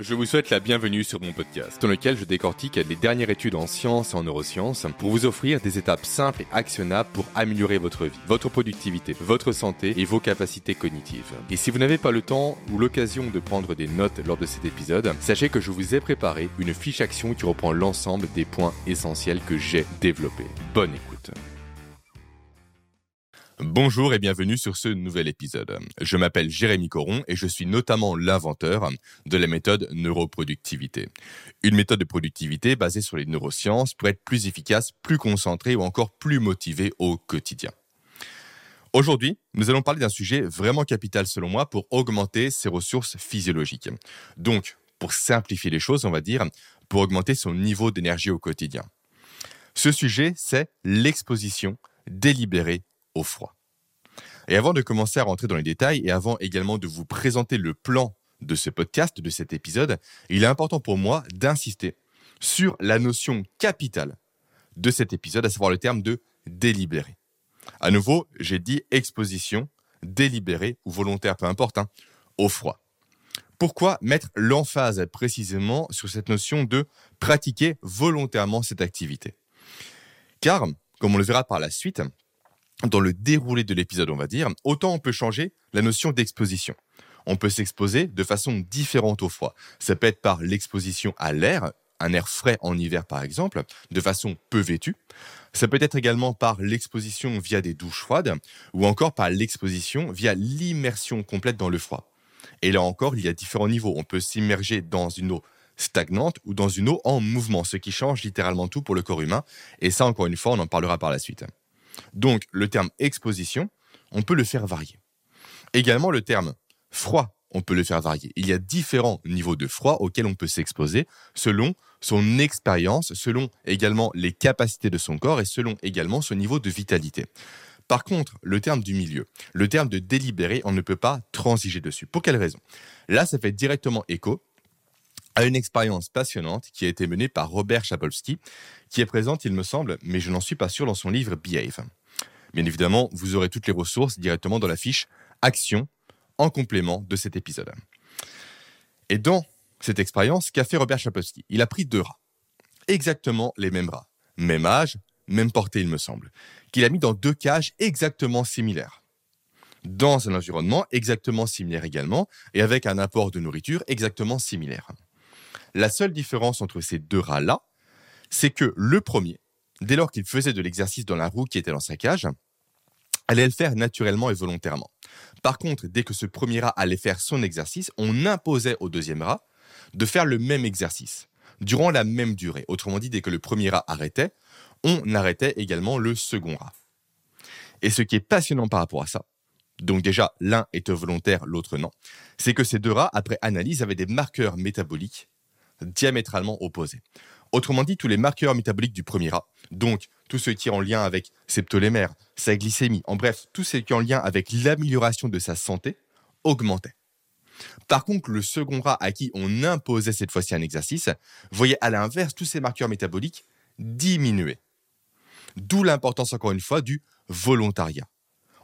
Je vous souhaite la bienvenue sur mon podcast, dans lequel je décortique les dernières études en sciences et en neurosciences pour vous offrir des étapes simples et actionnables pour améliorer votre vie, votre productivité, votre santé et vos capacités cognitives. Et si vous n'avez pas le temps ou l'occasion de prendre des notes lors de cet épisode, sachez que je vous ai préparé une fiche action qui reprend l'ensemble des points essentiels que j'ai développés. Bonne écoute. Bonjour et bienvenue sur ce nouvel épisode. Je m'appelle Jérémy Coron et je suis notamment l'inventeur de la méthode neuroproductivité. Une méthode de productivité basée sur les neurosciences pour être plus efficace, plus concentré ou encore plus motivé au quotidien. Aujourd'hui, nous allons parler d'un sujet vraiment capital selon moi pour augmenter ses ressources physiologiques. Donc, pour simplifier les choses, on va dire, pour augmenter son niveau d'énergie au quotidien. Ce sujet, c'est l'exposition délibérée froid. Et avant de commencer à rentrer dans les détails et avant également de vous présenter le plan de ce podcast, de cet épisode, il est important pour moi d'insister sur la notion capitale de cet épisode, à savoir le terme de délibéré. À nouveau, j'ai dit exposition, délibérée ou volontaire, peu importe, hein, au froid. Pourquoi mettre l'emphase précisément sur cette notion de pratiquer volontairement cette activité? Car, comme on le verra par la suite, dans le déroulé de l'épisode, on va dire, autant on peut changer la notion d'exposition. On peut s'exposer de façon différente au froid. Ça peut être par l'exposition à l'air, un air frais en hiver par exemple, de façon peu vêtue. Ça peut être également par l'exposition via des douches froides ou encore par l'exposition via l'immersion complète dans le froid. Et là encore, il y a différents niveaux. On peut s'immerger dans une eau stagnante ou dans une eau en mouvement, ce qui change littéralement tout pour le corps humain. Et ça, encore une fois, on en parlera par la suite. Donc le terme exposition, on peut le faire varier. Également le terme froid, on peut le faire varier. Il y a différents niveaux de froid auxquels on peut s'exposer selon son expérience, selon également les capacités de son corps et selon également son niveau de vitalité. Par contre, le terme du milieu, le terme de délibéré, on ne peut pas transiger dessus. Pour quelle raison? Là, ça fait directement écho à une expérience passionnante qui a été menée par Robert Chapolsky, qui est présente, il me semble, mais je n'en suis pas sûr dans son livre Behave. Bien évidemment, vous aurez toutes les ressources directement dans la fiche Action en complément de cet épisode. Et dans cette expérience, qu'a fait Robert Chapolsky Il a pris deux rats, exactement les mêmes rats, même âge, même portée, il me semble, qu'il a mis dans deux cages exactement similaires dans un environnement exactement similaire également, et avec un apport de nourriture exactement similaire. La seule différence entre ces deux rats-là, c'est que le premier, dès lors qu'il faisait de l'exercice dans la roue qui était dans sa cage, allait le faire naturellement et volontairement. Par contre, dès que ce premier rat allait faire son exercice, on imposait au deuxième rat de faire le même exercice, durant la même durée. Autrement dit, dès que le premier rat arrêtait, on arrêtait également le second rat. Et ce qui est passionnant par rapport à ça, donc déjà l'un était volontaire, l'autre non, c'est que ces deux rats, après analyse, avaient des marqueurs métaboliques diamétralement opposés. Autrement dit, tous les marqueurs métaboliques du premier rat, donc tout ce qui est en lien avec ses ptolémères, sa glycémie, en bref, tout ce qui est en lien avec l'amélioration de sa santé, augmentaient. Par contre, le second rat à qui on imposait cette fois-ci un exercice, voyait à l'inverse tous ces marqueurs métaboliques diminuer. D'où l'importance, encore une fois, du volontariat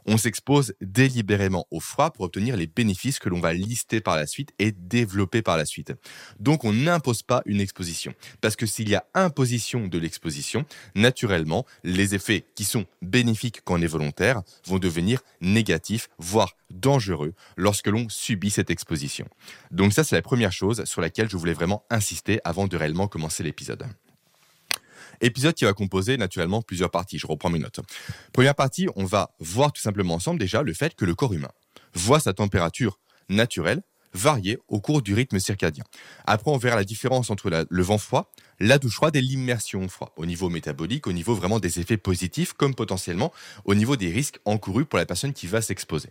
on s'expose délibérément au froid pour obtenir les bénéfices que l'on va lister par la suite et développer par la suite. Donc on n'impose pas une exposition. Parce que s'il y a imposition de l'exposition, naturellement, les effets qui sont bénéfiques quand on est volontaire vont devenir négatifs, voire dangereux lorsque l'on subit cette exposition. Donc ça, c'est la première chose sur laquelle je voulais vraiment insister avant de réellement commencer l'épisode. Épisode qui va composer naturellement plusieurs parties. Je reprends mes notes. Première partie, on va voir tout simplement ensemble déjà le fait que le corps humain voit sa température naturelle varier au cours du rythme circadien. Après, on verra la différence entre le vent froid, la douche froide et l'immersion froid, au niveau métabolique, au niveau vraiment des effets positifs, comme potentiellement au niveau des risques encourus pour la personne qui va s'exposer.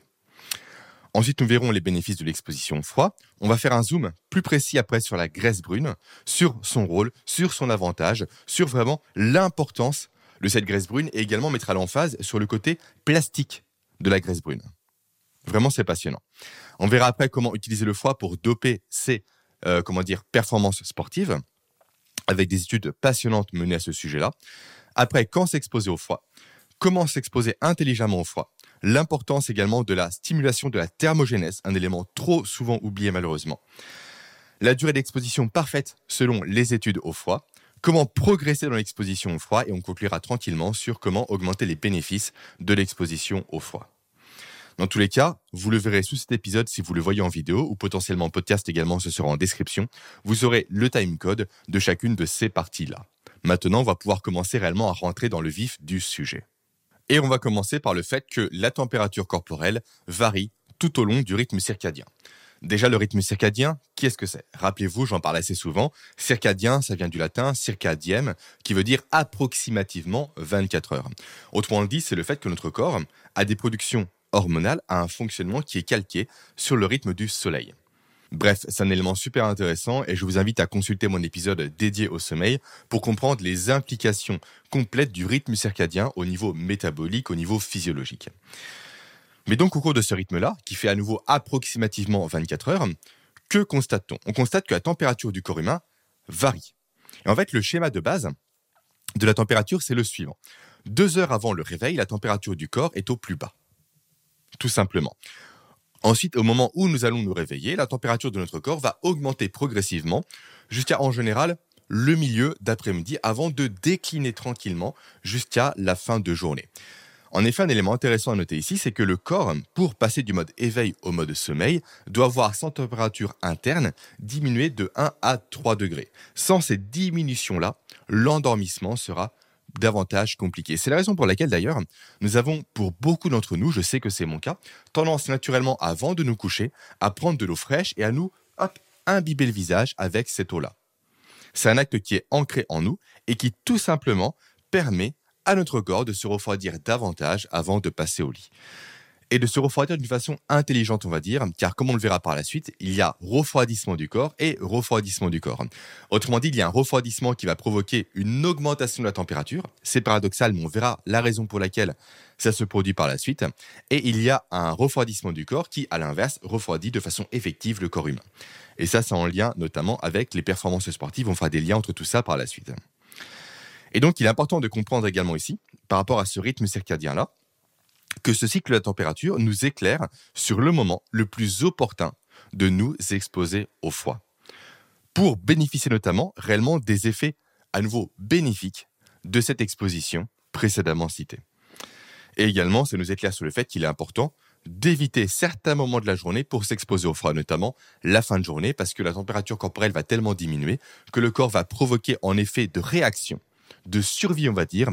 Ensuite, nous verrons les bénéfices de l'exposition au froid. On va faire un zoom plus précis après sur la graisse brune, sur son rôle, sur son avantage, sur vraiment l'importance de cette graisse brune et également mettre à l'emphase sur le côté plastique de la graisse brune. Vraiment, c'est passionnant. On verra après comment utiliser le froid pour doper ses euh, comment dire, performances sportives, avec des études passionnantes menées à ce sujet-là. Après, quand s'exposer au froid, comment s'exposer intelligemment au froid, l'importance également de la stimulation de la thermogénèse, un élément trop souvent oublié malheureusement. la durée d'exposition parfaite selon les études au froid, comment progresser dans l'exposition au froid? Et on conclura tranquillement sur comment augmenter les bénéfices de l'exposition au froid. Dans tous les cas, vous le verrez sous cet épisode si vous le voyez en vidéo ou potentiellement en podcast également, ce sera en description. Vous aurez le timecode de chacune de ces parties-là. Maintenant, on va pouvoir commencer réellement à rentrer dans le vif du sujet. Et on va commencer par le fait que la température corporelle varie tout au long du rythme circadien. Déjà, le rythme circadien, qu'est-ce que c'est? Rappelez-vous, j'en parle assez souvent. Circadien, ça vient du latin circadiem, qui veut dire approximativement 24 heures. Autrement dit, c'est le fait que notre corps a des productions hormonales à un fonctionnement qui est calqué sur le rythme du soleil. Bref, c'est un élément super intéressant et je vous invite à consulter mon épisode dédié au sommeil pour comprendre les implications complètes du rythme circadien au niveau métabolique, au niveau physiologique. Mais donc au cours de ce rythme-là, qui fait à nouveau approximativement 24 heures, que constate-t-on? On constate que la température du corps humain varie. Et en fait, le schéma de base de la température, c'est le suivant. Deux heures avant le réveil, la température du corps est au plus bas. Tout simplement. Ensuite, au moment où nous allons nous réveiller, la température de notre corps va augmenter progressivement jusqu'à, en général, le milieu d'après-midi avant de décliner tranquillement jusqu'à la fin de journée. En effet, un élément intéressant à noter ici, c'est que le corps, pour passer du mode éveil au mode sommeil, doit voir sa température interne diminuer de 1 à 3 degrés. Sans cette diminution-là, l'endormissement sera davantage compliqué. C'est la raison pour laquelle d'ailleurs, nous avons, pour beaucoup d'entre nous, je sais que c'est mon cas, tendance naturellement, avant de nous coucher, à prendre de l'eau fraîche et à nous imbiber le visage avec cette eau-là. C'est un acte qui est ancré en nous et qui tout simplement permet à notre corps de se refroidir davantage avant de passer au lit. Et de se refroidir d'une façon intelligente, on va dire, car comme on le verra par la suite, il y a refroidissement du corps et refroidissement du corps. Autrement dit, il y a un refroidissement qui va provoquer une augmentation de la température. C'est paradoxal, mais on verra la raison pour laquelle ça se produit par la suite. Et il y a un refroidissement du corps qui, à l'inverse, refroidit de façon effective le corps humain. Et ça, c'est en lien notamment avec les performances sportives. On fera des liens entre tout ça par la suite. Et donc, il est important de comprendre également ici, par rapport à ce rythme circadien-là, que ce cycle de la température nous éclaire sur le moment le plus opportun de nous exposer au froid, pour bénéficier notamment réellement des effets à nouveau bénéfiques de cette exposition précédemment citée. Et également, ça nous éclaire sur le fait qu'il est important d'éviter certains moments de la journée pour s'exposer au froid, notamment la fin de journée, parce que la température corporelle va tellement diminuer que le corps va provoquer en effet de réaction de survie, on va dire,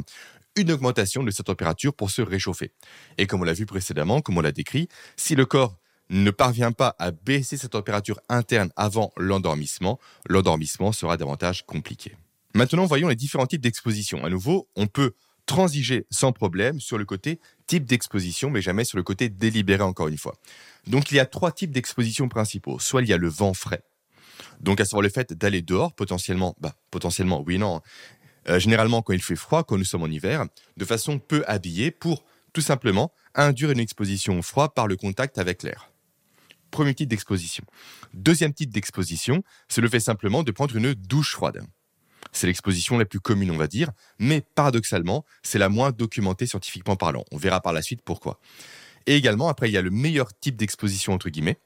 une augmentation de sa température pour se réchauffer. Et comme on l'a vu précédemment, comme on l'a décrit, si le corps ne parvient pas à baisser sa température interne avant l'endormissement, l'endormissement sera davantage compliqué. Maintenant, voyons les différents types d'exposition. À nouveau, on peut transiger sans problème sur le côté type d'exposition, mais jamais sur le côté délibéré encore une fois. Donc il y a trois types d'exposition principaux. Soit il y a le vent frais, donc à savoir le fait d'aller dehors, potentiellement, bah potentiellement, oui non, euh, généralement quand il fait froid, quand nous sommes en hiver, de façon peu habillée pour tout simplement induire une exposition au froid par le contact avec l'air. Premier type d'exposition. Deuxième type d'exposition, c'est le fait simplement de prendre une douche froide. C'est l'exposition la plus commune, on va dire, mais paradoxalement, c'est la moins documentée scientifiquement parlant. On verra par la suite pourquoi. Et également, après, il y a le meilleur type d'exposition, entre guillemets,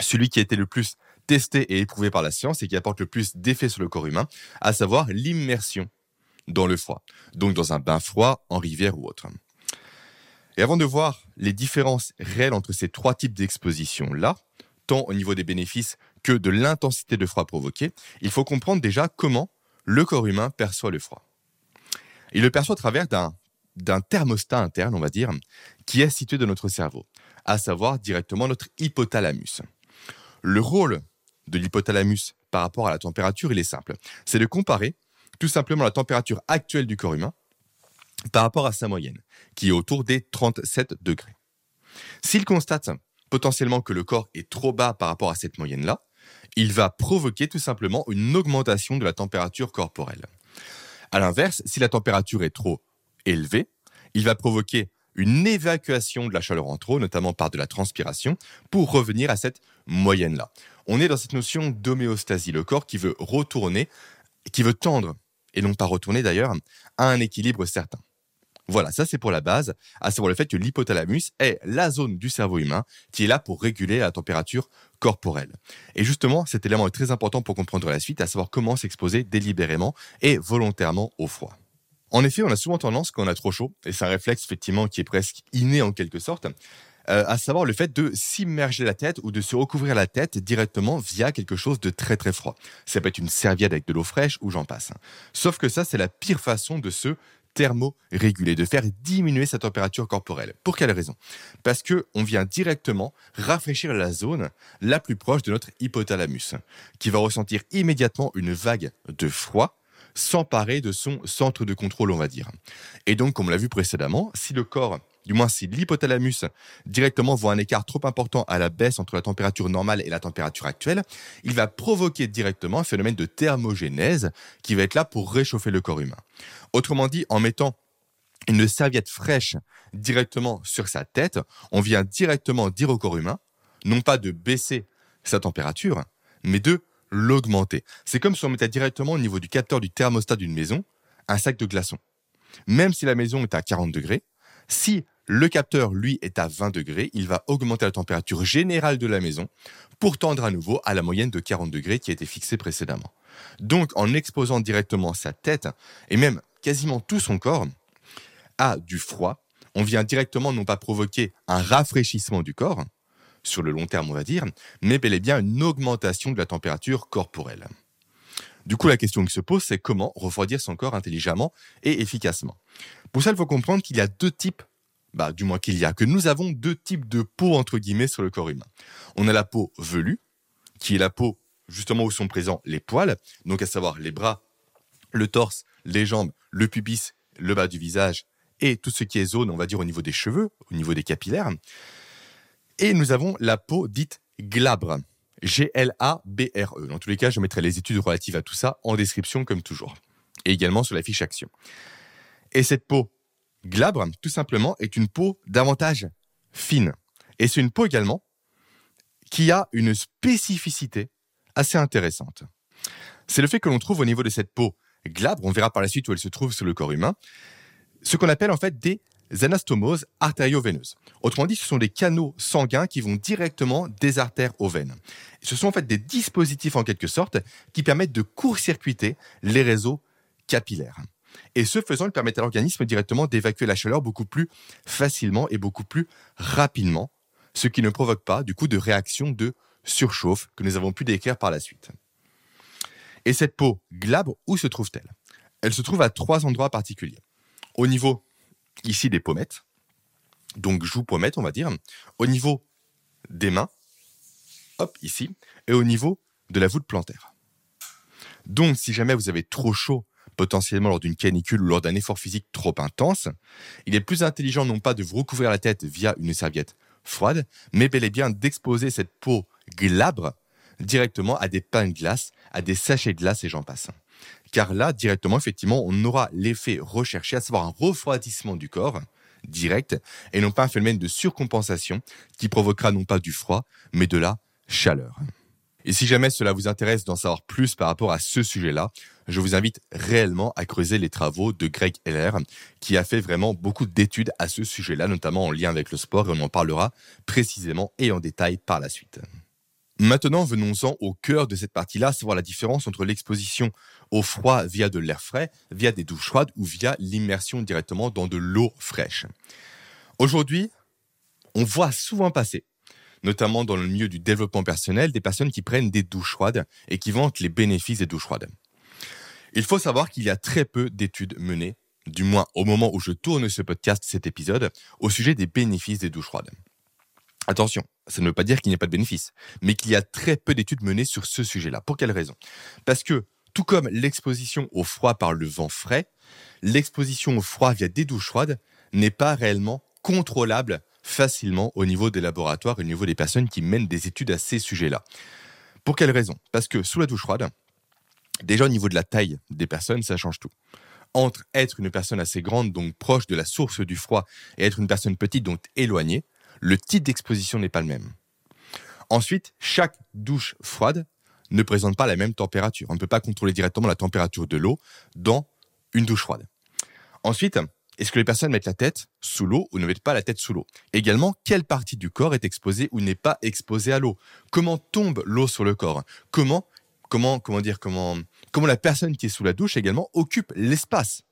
celui qui a été le plus testé et éprouvé par la science et qui apporte le plus d'effet sur le corps humain, à savoir l'immersion dans le froid, donc dans un bain froid, en rivière ou autre. Et avant de voir les différences réelles entre ces trois types d'exposition-là, tant au niveau des bénéfices que de l'intensité de froid provoqué, il faut comprendre déjà comment le corps humain perçoit le froid. Il le perçoit à travers d'un thermostat interne, on va dire, qui est situé dans notre cerveau, à savoir directement notre hypothalamus. Le rôle de l'hypothalamus par rapport à la température, il est simple. C'est de comparer tout simplement la température actuelle du corps humain par rapport à sa moyenne, qui est autour des 37 degrés. S'il constate potentiellement que le corps est trop bas par rapport à cette moyenne-là, il va provoquer tout simplement une augmentation de la température corporelle. A l'inverse, si la température est trop élevée, il va provoquer une évacuation de la chaleur en trop, notamment par de la transpiration, pour revenir à cette moyenne-là. On est dans cette notion d'homéostasie, le corps qui veut retourner, qui veut tendre, et non pas retourner d'ailleurs, à un équilibre certain. Voilà, ça c'est pour la base, à savoir le fait que l'hypothalamus est la zone du cerveau humain qui est là pour réguler la température corporelle. Et justement, cet élément est très important pour comprendre la suite, à savoir comment s'exposer délibérément et volontairement au froid. En effet, on a souvent tendance, quand on a trop chaud, et c'est un réflexe effectivement qui est presque inné en quelque sorte, euh, à savoir le fait de s'immerger la tête ou de se recouvrir la tête directement via quelque chose de très très froid. Ça peut être une serviette avec de l'eau fraîche ou j'en passe. Sauf que ça, c'est la pire façon de se thermoréguler, de faire diminuer sa température corporelle. Pour quelle raison? Parce que on vient directement rafraîchir la zone la plus proche de notre hypothalamus, qui va ressentir immédiatement une vague de froid s'emparer de son centre de contrôle, on va dire. Et donc, comme on l'a vu précédemment, si le corps du moins si l'hypothalamus directement voit un écart trop important à la baisse entre la température normale et la température actuelle, il va provoquer directement un phénomène de thermogénèse qui va être là pour réchauffer le corps humain. Autrement dit, en mettant une serviette fraîche directement sur sa tête, on vient directement dire au corps humain, non pas de baisser sa température, mais de l'augmenter. C'est comme si on mettait directement au niveau du capteur du thermostat d'une maison un sac de glaçons. Même si la maison est à 40 degrés, si le capteur, lui, est à 20 degrés. Il va augmenter la température générale de la maison pour tendre à nouveau à la moyenne de 40 degrés qui a été fixée précédemment. Donc, en exposant directement sa tête et même quasiment tout son corps à du froid, on vient directement non pas provoquer un rafraîchissement du corps, sur le long terme on va dire, mais bel et bien une augmentation de la température corporelle. Du coup, la question qui se pose, c'est comment refroidir son corps intelligemment et efficacement? Pour ça, il faut comprendre qu'il y a deux types bah, du moins qu'il y a, que nous avons deux types de peau, entre guillemets, sur le corps humain. On a la peau velue, qui est la peau justement où sont présents les poils, donc à savoir les bras, le torse, les jambes, le pubis, le bas du visage et tout ce qui est zone, on va dire, au niveau des cheveux, au niveau des capillaires. Et nous avons la peau dite glabre, G-L-A-B-R-E. Dans tous les cas, je mettrai les études relatives à tout ça en description comme toujours, et également sur la fiche action. Et cette peau glabre, tout simplement, est une peau davantage fine. Et c'est une peau également qui a une spécificité assez intéressante. C'est le fait que l'on trouve au niveau de cette peau glabre, on verra par la suite où elle se trouve sur le corps humain, ce qu'on appelle en fait des anastomoses artério-veineuses. Autrement dit, ce sont des canaux sanguins qui vont directement des artères aux veines. Ce sont en fait des dispositifs en quelque sorte qui permettent de court-circuiter les réseaux capillaires. Et ce faisant, il permet à l'organisme directement d'évacuer la chaleur beaucoup plus facilement et beaucoup plus rapidement, ce qui ne provoque pas du coup de réaction de surchauffe que nous avons pu décrire par la suite. Et cette peau glabre, où se trouve-t-elle? Elle se trouve à trois endroits particuliers. Au niveau ici des pommettes, donc joue pommette on va dire, au niveau des mains, hop ici, et au niveau de la voûte plantaire. Donc si jamais vous avez trop chaud potentiellement lors d'une canicule ou lors d'un effort physique trop intense, il est plus intelligent non pas de vous recouvrir la tête via une serviette froide, mais bel et bien d'exposer cette peau glabre directement à des pains de glace, à des sachets de glace et j'en passe. Car là, directement, effectivement, on aura l'effet recherché, à savoir un refroidissement du corps direct, et non pas un phénomène de surcompensation qui provoquera non pas du froid, mais de la chaleur. Et si jamais cela vous intéresse d'en savoir plus par rapport à ce sujet-là, je vous invite réellement à creuser les travaux de Greg Heller, qui a fait vraiment beaucoup d'études à ce sujet-là, notamment en lien avec le sport, et on en parlera précisément et en détail par la suite. Maintenant, venons-en au cœur de cette partie-là, savoir la différence entre l'exposition au froid via de l'air frais, via des douches froides ou via l'immersion directement dans de l'eau fraîche. Aujourd'hui, on voit souvent passer notamment dans le milieu du développement personnel, des personnes qui prennent des douches froides et qui vantent les bénéfices des douches froides. Il faut savoir qu'il y a très peu d'études menées, du moins au moment où je tourne ce podcast, cet épisode, au sujet des bénéfices des douches froides. Attention, ça ne veut pas dire qu'il n'y a pas de bénéfices, mais qu'il y a très peu d'études menées sur ce sujet-là. Pour quelle raison? Parce que, tout comme l'exposition au froid par le vent frais, l'exposition au froid via des douches froides n'est pas réellement contrôlable facilement au niveau des laboratoires et au niveau des personnes qui mènent des études à ces sujets-là. Pour quelle raison? Parce que sous la douche froide, déjà au niveau de la taille des personnes, ça change tout. Entre être une personne assez grande, donc proche de la source du froid, et être une personne petite, donc éloignée, le type d'exposition n'est pas le même. Ensuite, chaque douche froide ne présente pas la même température. On ne peut pas contrôler directement la température de l'eau dans une douche froide. Ensuite, est-ce que les personnes mettent la tête sous l'eau ou ne mettent pas la tête sous l'eau? Également, quelle partie du corps est exposée ou n'est pas exposée à l'eau? Comment tombe l'eau sur le corps? Comment, comment, comment comment la personne qui est sous la douche également occupe l'espace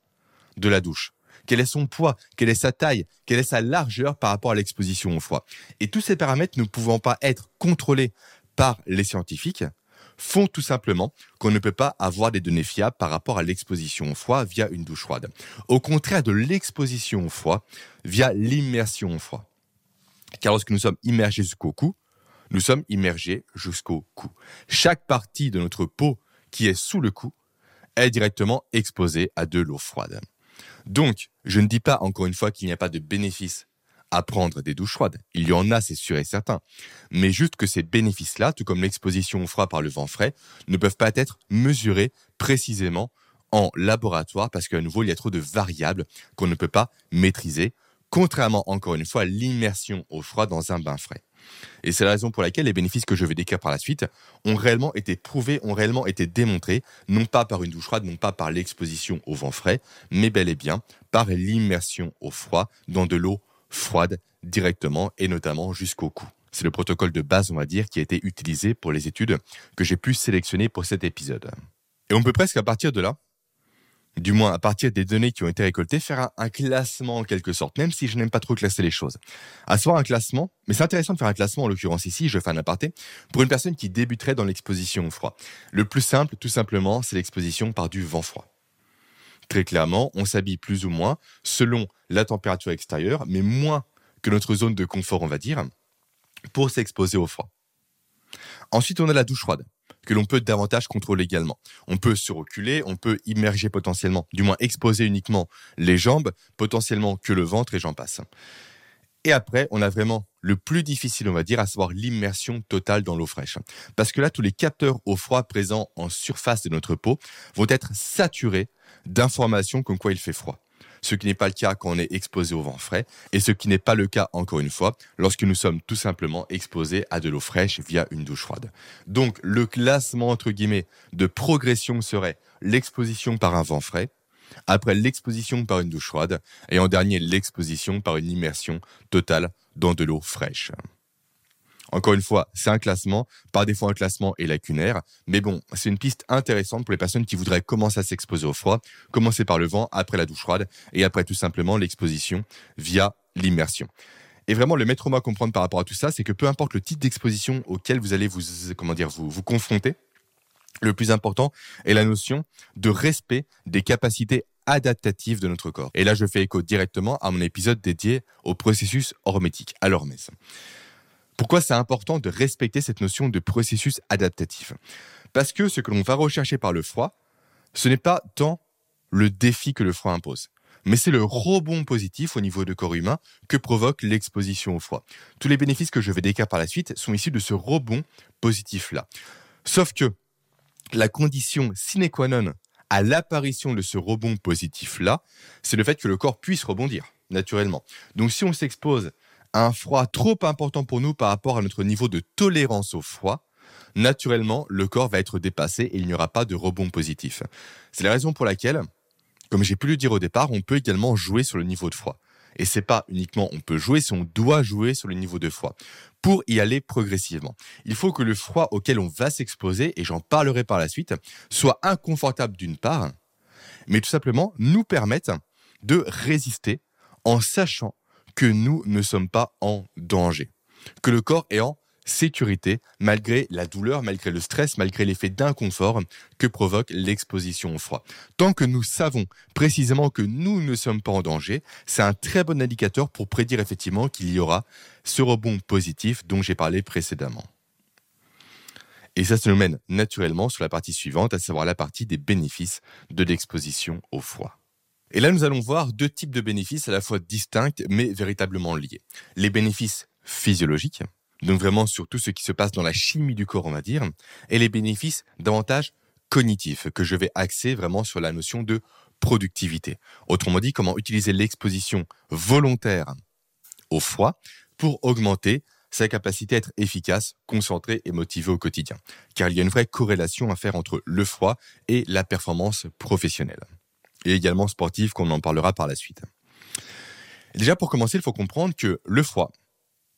de la douche? Quel est son poids, quelle est sa taille, quelle est sa largeur par rapport à l'exposition au froid? Et tous ces paramètres ne pouvant pas être contrôlés par les scientifiques, font tout simplement qu'on ne peut pas avoir des données fiables par rapport à l'exposition au froid via une douche froide. Au contraire de l'exposition au froid via l'immersion au froid. Car lorsque nous sommes immergés jusqu'au cou, nous sommes immergés jusqu'au cou. Chaque partie de notre peau qui est sous le cou est directement exposée à de l'eau froide. Donc, je ne dis pas encore une fois qu'il n'y a pas de bénéfice à prendre des douches froides. Il y en a, c'est sûr et certain. Mais juste que ces bénéfices-là, tout comme l'exposition au froid par le vent frais, ne peuvent pas être mesurés précisément en laboratoire parce qu'à nouveau, il y a trop de variables qu'on ne peut pas maîtriser, contrairement encore une fois à l'immersion au froid dans un bain frais. Et c'est la raison pour laquelle les bénéfices que je vais décrire par la suite ont réellement été prouvés, ont réellement été démontrés, non pas par une douche froide, non pas par l'exposition au vent frais, mais bel et bien par l'immersion au froid dans de l'eau froide directement et notamment jusqu'au cou. C'est le protocole de base, on va dire, qui a été utilisé pour les études que j'ai pu sélectionner pour cet épisode. Et on peut presque à partir de là, du moins à partir des données qui ont été récoltées, faire un, classement en quelque sorte, même si je n'aime pas trop classer les choses. À savoir un classement, mais c'est intéressant de faire un classement en l'occurrence ici, je fais un aparté, pour une personne qui débuterait dans l'exposition au froid. Le plus simple, tout simplement, c'est l'exposition par du vent froid. Très clairement, on s'habille plus ou moins selon la température extérieure, mais moins que notre zone de confort, on va dire, pour s'exposer au froid. Ensuite, on a la douche froide, que l'on peut davantage contrôler également. On peut se reculer, on peut immerger potentiellement, du moins exposer uniquement les jambes, potentiellement que le ventre et j'en passe. Et après, on a vraiment le plus difficile, on va dire, à savoir l'immersion totale dans l'eau fraîche. Parce que là, tous les capteurs au froid présents en surface de notre peau vont être saturés d'informations comme quoi il fait froid. Ce qui n'est pas le cas quand on est exposé au vent frais et ce qui n'est pas le cas, encore une fois, lorsque nous sommes tout simplement exposés à de l'eau fraîche via une douche froide. Donc, le classement, entre guillemets, de progression serait l'exposition par un vent frais, après l'exposition par une douche froide, et en dernier l'exposition par une immersion totale dans de l'eau fraîche. Encore une fois, c'est un classement, par défaut un classement est lacunaire, mais bon, c'est une piste intéressante pour les personnes qui voudraient commencer à s'exposer au froid, commencer par le vent, après la douche froide, et après tout simplement l'exposition via l'immersion. Et vraiment, le maître mot à comprendre par rapport à tout ça, c'est que peu importe le type d'exposition auquel vous allez vous, comment dire, vous, vous confronter, le plus important est la notion de respect des capacités adaptatives de notre corps. Et là, je fais écho directement à mon épisode dédié au processus hormétique, à l'hormèse. Pourquoi c'est important de respecter cette notion de processus adaptatif? Parce que ce que l'on va rechercher par le froid, ce n'est pas tant le défi que le froid impose, mais c'est le rebond positif au niveau du corps humain que provoque l'exposition au froid. Tous les bénéfices que je vais décrire par la suite sont issus de ce rebond positif-là. Sauf que la condition sine qua non à l'apparition de ce rebond positif-là, c'est le fait que le corps puisse rebondir, naturellement. Donc si on s'expose un froid trop important pour nous par rapport à notre niveau de tolérance au froid, naturellement, le corps va être dépassé et il n'y aura pas de rebond positif. C'est la raison pour laquelle, comme j'ai pu le dire au départ, on peut également jouer sur le niveau de froid. Et c'est pas uniquement on peut jouer, c'est on doit jouer sur le niveau de froid pour y aller progressivement. Il faut que le froid auquel on va s'exposer, et j'en parlerai par la suite, soit inconfortable d'une part, mais tout simplement nous permette de résister en sachant que nous ne sommes pas en danger, que le corps est en sécurité malgré la douleur, malgré le stress, malgré l'effet d'inconfort que provoque l'exposition au froid. Tant que nous savons précisément que nous ne sommes pas en danger, c'est un très bon indicateur pour prédire effectivement qu'il y aura ce rebond positif dont j'ai parlé précédemment. Et ça se nous mène naturellement sur la partie suivante, à savoir la partie des bénéfices de l'exposition au froid. Et là, nous allons voir deux types de bénéfices à la fois distincts mais véritablement liés. Les bénéfices physiologiques, donc vraiment sur tout ce qui se passe dans la chimie du corps, on va dire, et les bénéfices davantage cognitifs, que je vais axer vraiment sur la notion de productivité. Autrement dit, comment utiliser l'exposition volontaire au froid pour augmenter sa capacité à être efficace, concentré et motivé au quotidien. Car il y a une vraie corrélation à faire entre le froid et la performance professionnelle. Et également sportive, qu'on en parlera par la suite. déjà, pour commencer, il faut comprendre que le froid,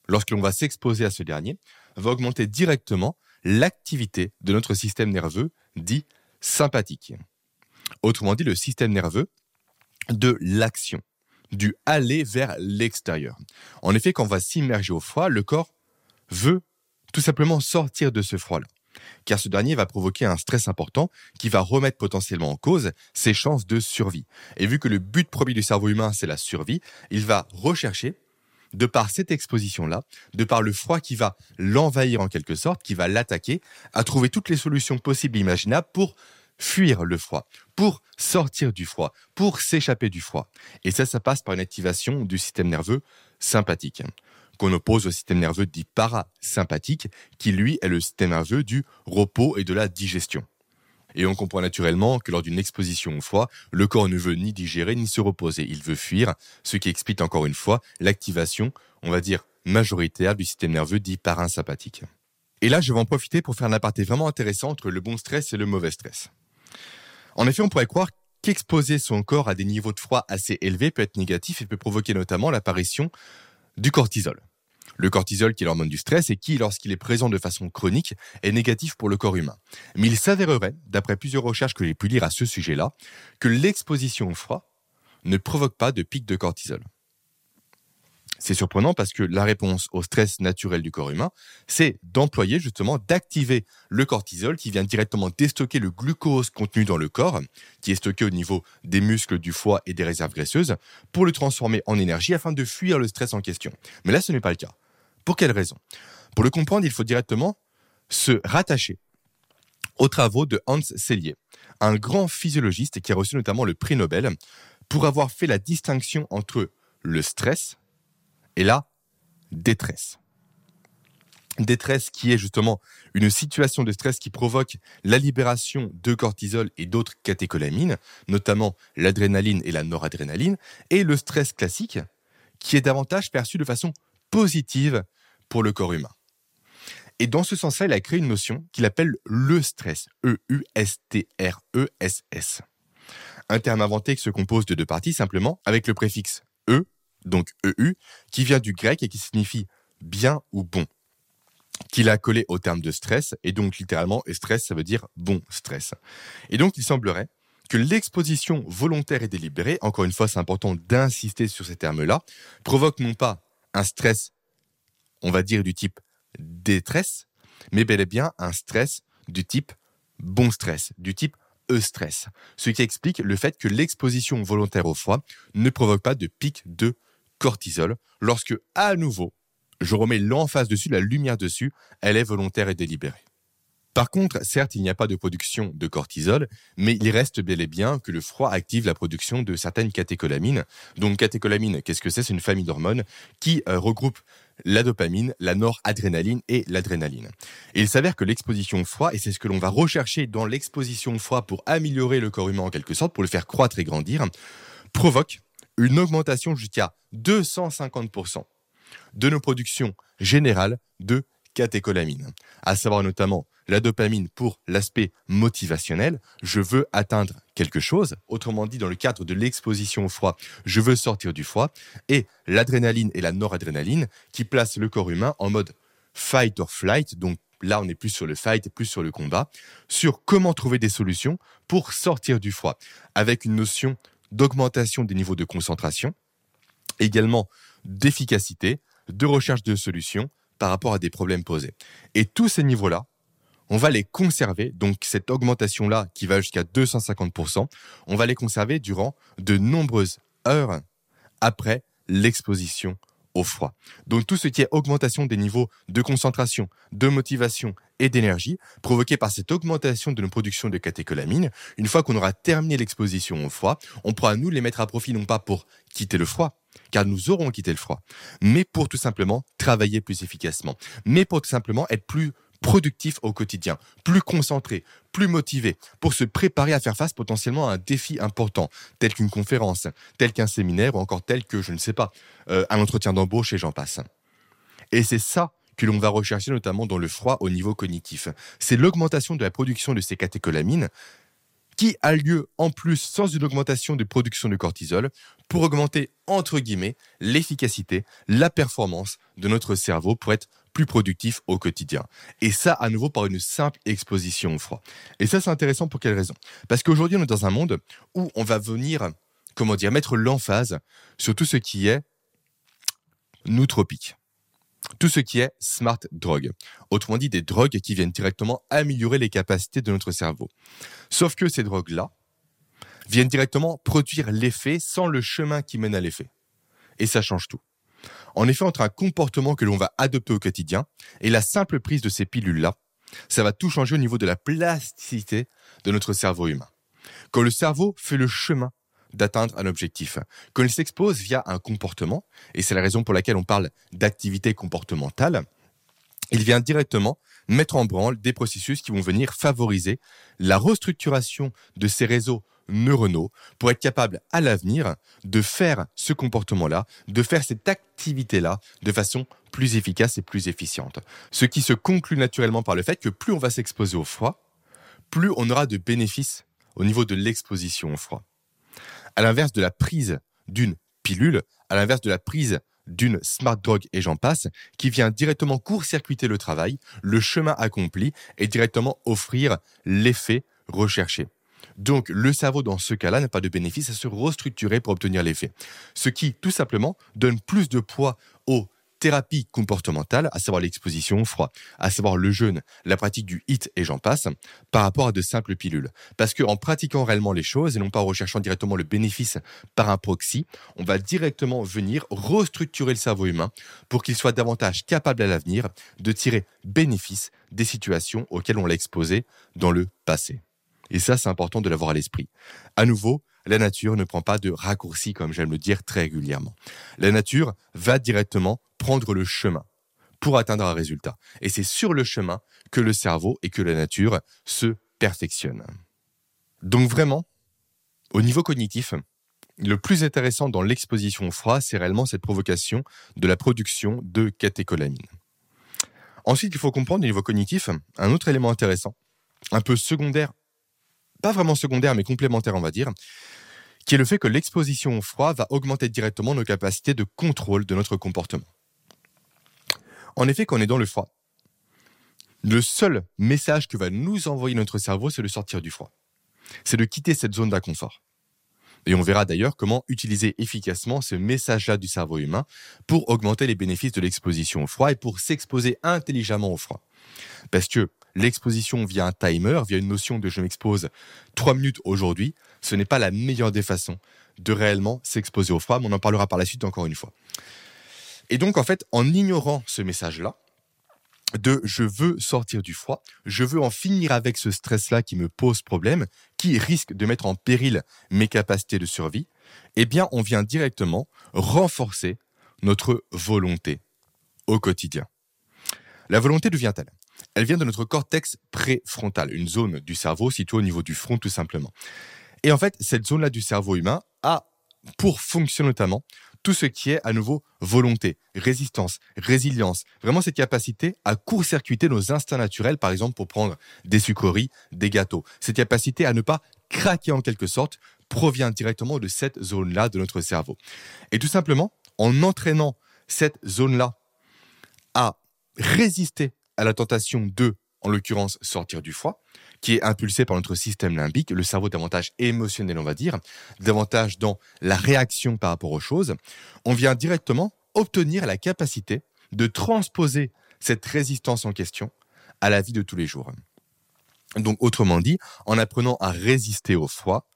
lorsque l'on va s'exposer à ce dernier, va augmenter directement l'activité de notre système nerveux dit sympathique. Autrement dit, le système nerveux de l'action, du aller vers l'extérieur. En effet, quand on va s'immerger au froid, le corps veut tout simplement sortir de ce froid-là. Car ce dernier va provoquer un stress important qui va remettre potentiellement en cause ses chances de survie. Et vu que le but premier du cerveau humain, c'est la survie, il va rechercher, de par cette exposition-là, de par le froid qui va l'envahir en quelque sorte, qui va l'attaquer, à trouver toutes les solutions possibles et imaginables pour fuir le froid, pour sortir du froid, pour s'échapper du froid. Et ça, ça passe par une activation du système nerveux sympathique, qu'on oppose au système nerveux dit parasympathique, qui lui est le système nerveux du repos et de la digestion. Et on comprend naturellement que lors d'une exposition au froid, le corps ne veut ni digérer ni se reposer, il veut fuir, ce qui explique encore une fois l'activation, on va dire, majoritaire du système nerveux dit parasympathique. Et là, je vais en profiter pour faire un aparté vraiment intéressant entre le bon stress et le mauvais stress. En effet, on pourrait croire qu'exposer son corps à des niveaux de froid assez élevés peut être négatif et peut provoquer notamment l'apparition du cortisol. Le cortisol qui est l'hormone du stress et qui, lorsqu'il est présent de façon chronique, est négatif pour le corps humain. Mais il s'avérerait, d'après plusieurs recherches que j'ai pu lire à ce sujet-là, que l'exposition au froid ne provoque pas de pic de cortisol. C'est surprenant parce que la réponse au stress naturel du corps humain, c'est d'employer justement, d'activer le cortisol qui vient directement déstocker le glucose contenu dans le corps, qui est stocké au niveau des muscles, du foie et des réserves graisseuses, pour le transformer en énergie afin de fuir le stress en question. Mais là, ce n'est pas le cas. Pour quelle raison? Pour le comprendre, il faut directement se rattacher aux travaux de Hans Selye, un grand physiologiste qui a reçu notamment le prix Nobel pour avoir fait la distinction entre le stress, et la détresse. Détresse qui est justement une situation de stress qui provoque la libération de cortisol et d'autres catécholamines, notamment l'adrénaline et la noradrénaline, et le stress classique qui est davantage perçu de façon positive pour le corps humain. Et dans ce sens-là, il a créé une notion qu'il appelle le stress, E-U-S-T-R-E-S-S. Un terme inventé qui se compose de deux parties simplement, avec le préfixe E donc EU, qui vient du grec et qui signifie bien ou bon, qu'il a collé au terme de stress, et donc littéralement, stress, ça veut dire bon stress. Et donc, il semblerait que l'exposition volontaire et délibérée, encore une fois, c'est important d'insister sur ces termes-là, provoque non pas un stress, on va dire, du type détresse, mais bel et bien un stress du type bon stress, du type E-stress, ce qui explique le fait que l'exposition volontaire au froid ne provoque pas de pic de cortisol, lorsque, à nouveau, je remets l'emphase dessus, la lumière dessus, elle est volontaire et délibérée. Par contre, certes, il n'y a pas de production de cortisol, mais il reste bel et bien que le froid active la production de certaines catécholamines. Donc, catécholamines, qu'est-ce que c'est? C'est une famille d'hormones qui euh, regroupe la dopamine, la noradrénaline et l'adrénaline. Il s'avère que l'exposition au froid, et c'est ce que l'on va rechercher dans l'exposition au froid pour améliorer le corps humain en quelque sorte, pour le faire croître et grandir, provoque une augmentation jusqu'à 250% de nos productions générales de catécholamines, à savoir notamment la dopamine pour l'aspect motivationnel, je veux atteindre quelque chose, autrement dit dans le cadre de l'exposition au froid, je veux sortir du froid, et l'adrénaline et la noradrénaline qui placent le corps humain en mode fight or flight, donc là on est plus sur le fight, plus sur le combat, sur comment trouver des solutions pour sortir du froid, avec une notion d'augmentation des niveaux de concentration, également d'efficacité, de recherche de solutions par rapport à des problèmes posés. Et tous ces niveaux-là, on va les conserver, donc cette augmentation-là qui va jusqu'à 250%, on va les conserver durant de nombreuses heures après l'exposition au froid. Donc tout ce qui est augmentation des niveaux de concentration, de motivation et d'énergie provoquée par cette augmentation de nos productions de catécholamines, une fois qu'on aura terminé l'exposition au froid, on pourra nous les mettre à profit non pas pour quitter le froid, car nous aurons quitté le froid, mais pour tout simplement travailler plus efficacement, mais pour tout simplement être plus productif au quotidien, plus concentré, plus motivé, pour se préparer à faire face potentiellement à un défi important, tel qu'une conférence, tel qu'un séminaire ou encore tel que, je ne sais pas, euh, un entretien d'embauche et j'en passe. Et c'est ça que l'on va rechercher notamment dans le froid au niveau cognitif. C'est l'augmentation de la production de ces catécholamines qui a lieu en plus sans une augmentation de production de cortisol pour augmenter, entre guillemets, l'efficacité, la performance de notre cerveau pour être plus productif au quotidien. Et ça, à nouveau, par une simple exposition au froid. Et ça, c'est intéressant pour quelle raison? Parce qu'aujourd'hui, on est dans un monde où on va venir, comment dire, mettre l'emphase sur tout ce qui est nootropique tout ce qui est smart drug. Autrement dit, des drogues qui viennent directement améliorer les capacités de notre cerveau. Sauf que ces drogues-là viennent directement produire l'effet sans le chemin qui mène à l'effet. Et ça change tout. En effet, entre un comportement que l'on va adopter au quotidien et la simple prise de ces pilules-là, ça va tout changer au niveau de la plasticité de notre cerveau humain. Quand le cerveau fait le chemin d'atteindre un objectif. Quand il s'expose via un comportement, et c'est la raison pour laquelle on parle d'activité comportementale, il vient directement mettre en branle des processus qui vont venir favoriser la restructuration de ces réseaux neuronaux pour être capable à l'avenir de faire ce comportement-là, de faire cette activité-là de façon plus efficace et plus efficiente. Ce qui se conclut naturellement par le fait que plus on va s'exposer au froid, plus on aura de bénéfices au niveau de l'exposition au froid à l'inverse de la prise d'une pilule, à l'inverse de la prise d'une smart drug et j'en passe, qui vient directement court-circuiter le travail, le chemin accompli et directement offrir l'effet recherché. Donc le cerveau dans ce cas-là n'a pas de bénéfice à se restructurer pour obtenir l'effet. Ce qui tout simplement donne plus de poids au thérapie comportementale, à savoir l'exposition au froid, à savoir le jeûne, la pratique du HIT et j'en passe, par rapport à de simples pilules. Parce qu'en pratiquant réellement les choses et non pas en recherchant directement le bénéfice par un proxy, on va directement venir restructurer le cerveau humain pour qu'il soit davantage capable à l'avenir de tirer bénéfice des situations auxquelles on l'a exposé dans le passé. Et ça, c'est important de l'avoir à l'esprit. À nouveau, la nature ne prend pas de raccourcis, comme j'aime le dire très régulièrement. La nature va directement prendre le chemin pour atteindre un résultat. Et c'est sur le chemin que le cerveau et que la nature se perfectionnent. Donc vraiment, au niveau cognitif, le plus intéressant dans l'exposition au froid, c'est réellement cette provocation de la production de catécholamine. Ensuite, il faut comprendre au niveau cognitif un autre élément intéressant, un peu secondaire, pas vraiment secondaire, mais complémentaire, on va dire, qui est le fait que l'exposition au froid va augmenter directement nos capacités de contrôle de notre comportement. En effet, quand on est dans le froid, le seul message que va nous envoyer notre cerveau, c'est de sortir du froid. C'est de quitter cette zone d'inconfort. Et on verra d'ailleurs comment utiliser efficacement ce message-là du cerveau humain pour augmenter les bénéfices de l'exposition au froid et pour s'exposer intelligemment au froid. Parce que l'exposition via un timer, via une notion de je m'expose trois minutes aujourd'hui, ce n'est pas la meilleure des façons de réellement s'exposer au froid, mais on en parlera par la suite encore une fois. Et donc, en fait, en ignorant ce message-là, de je veux sortir du froid, je veux en finir avec ce stress-là qui me pose problème, qui risque de mettre en péril mes capacités de survie, eh bien, on vient directement renforcer notre volonté au quotidien. La volonté d'où vient-elle Elle vient de notre cortex préfrontal, une zone du cerveau située au niveau du front tout simplement. Et en fait, cette zone-là du cerveau humain a pour fonction notamment tout ce qui est à nouveau volonté, résistance, résilience, vraiment cette capacité à court-circuiter nos instincts naturels, par exemple pour prendre des sucreries, des gâteaux. Cette capacité à ne pas craquer en quelque sorte provient directement de cette zone-là de notre cerveau. Et tout simplement, en entraînant cette zone-là à résister à la tentation de, en l'occurrence, sortir du froid, qui est impulsé par notre système limbique, le cerveau davantage émotionnel, on va dire, davantage dans la réaction par rapport aux choses, on vient directement obtenir la capacité de transposer cette résistance en question à la vie de tous les jours. Donc, autrement dit, en apprenant à résister au froid,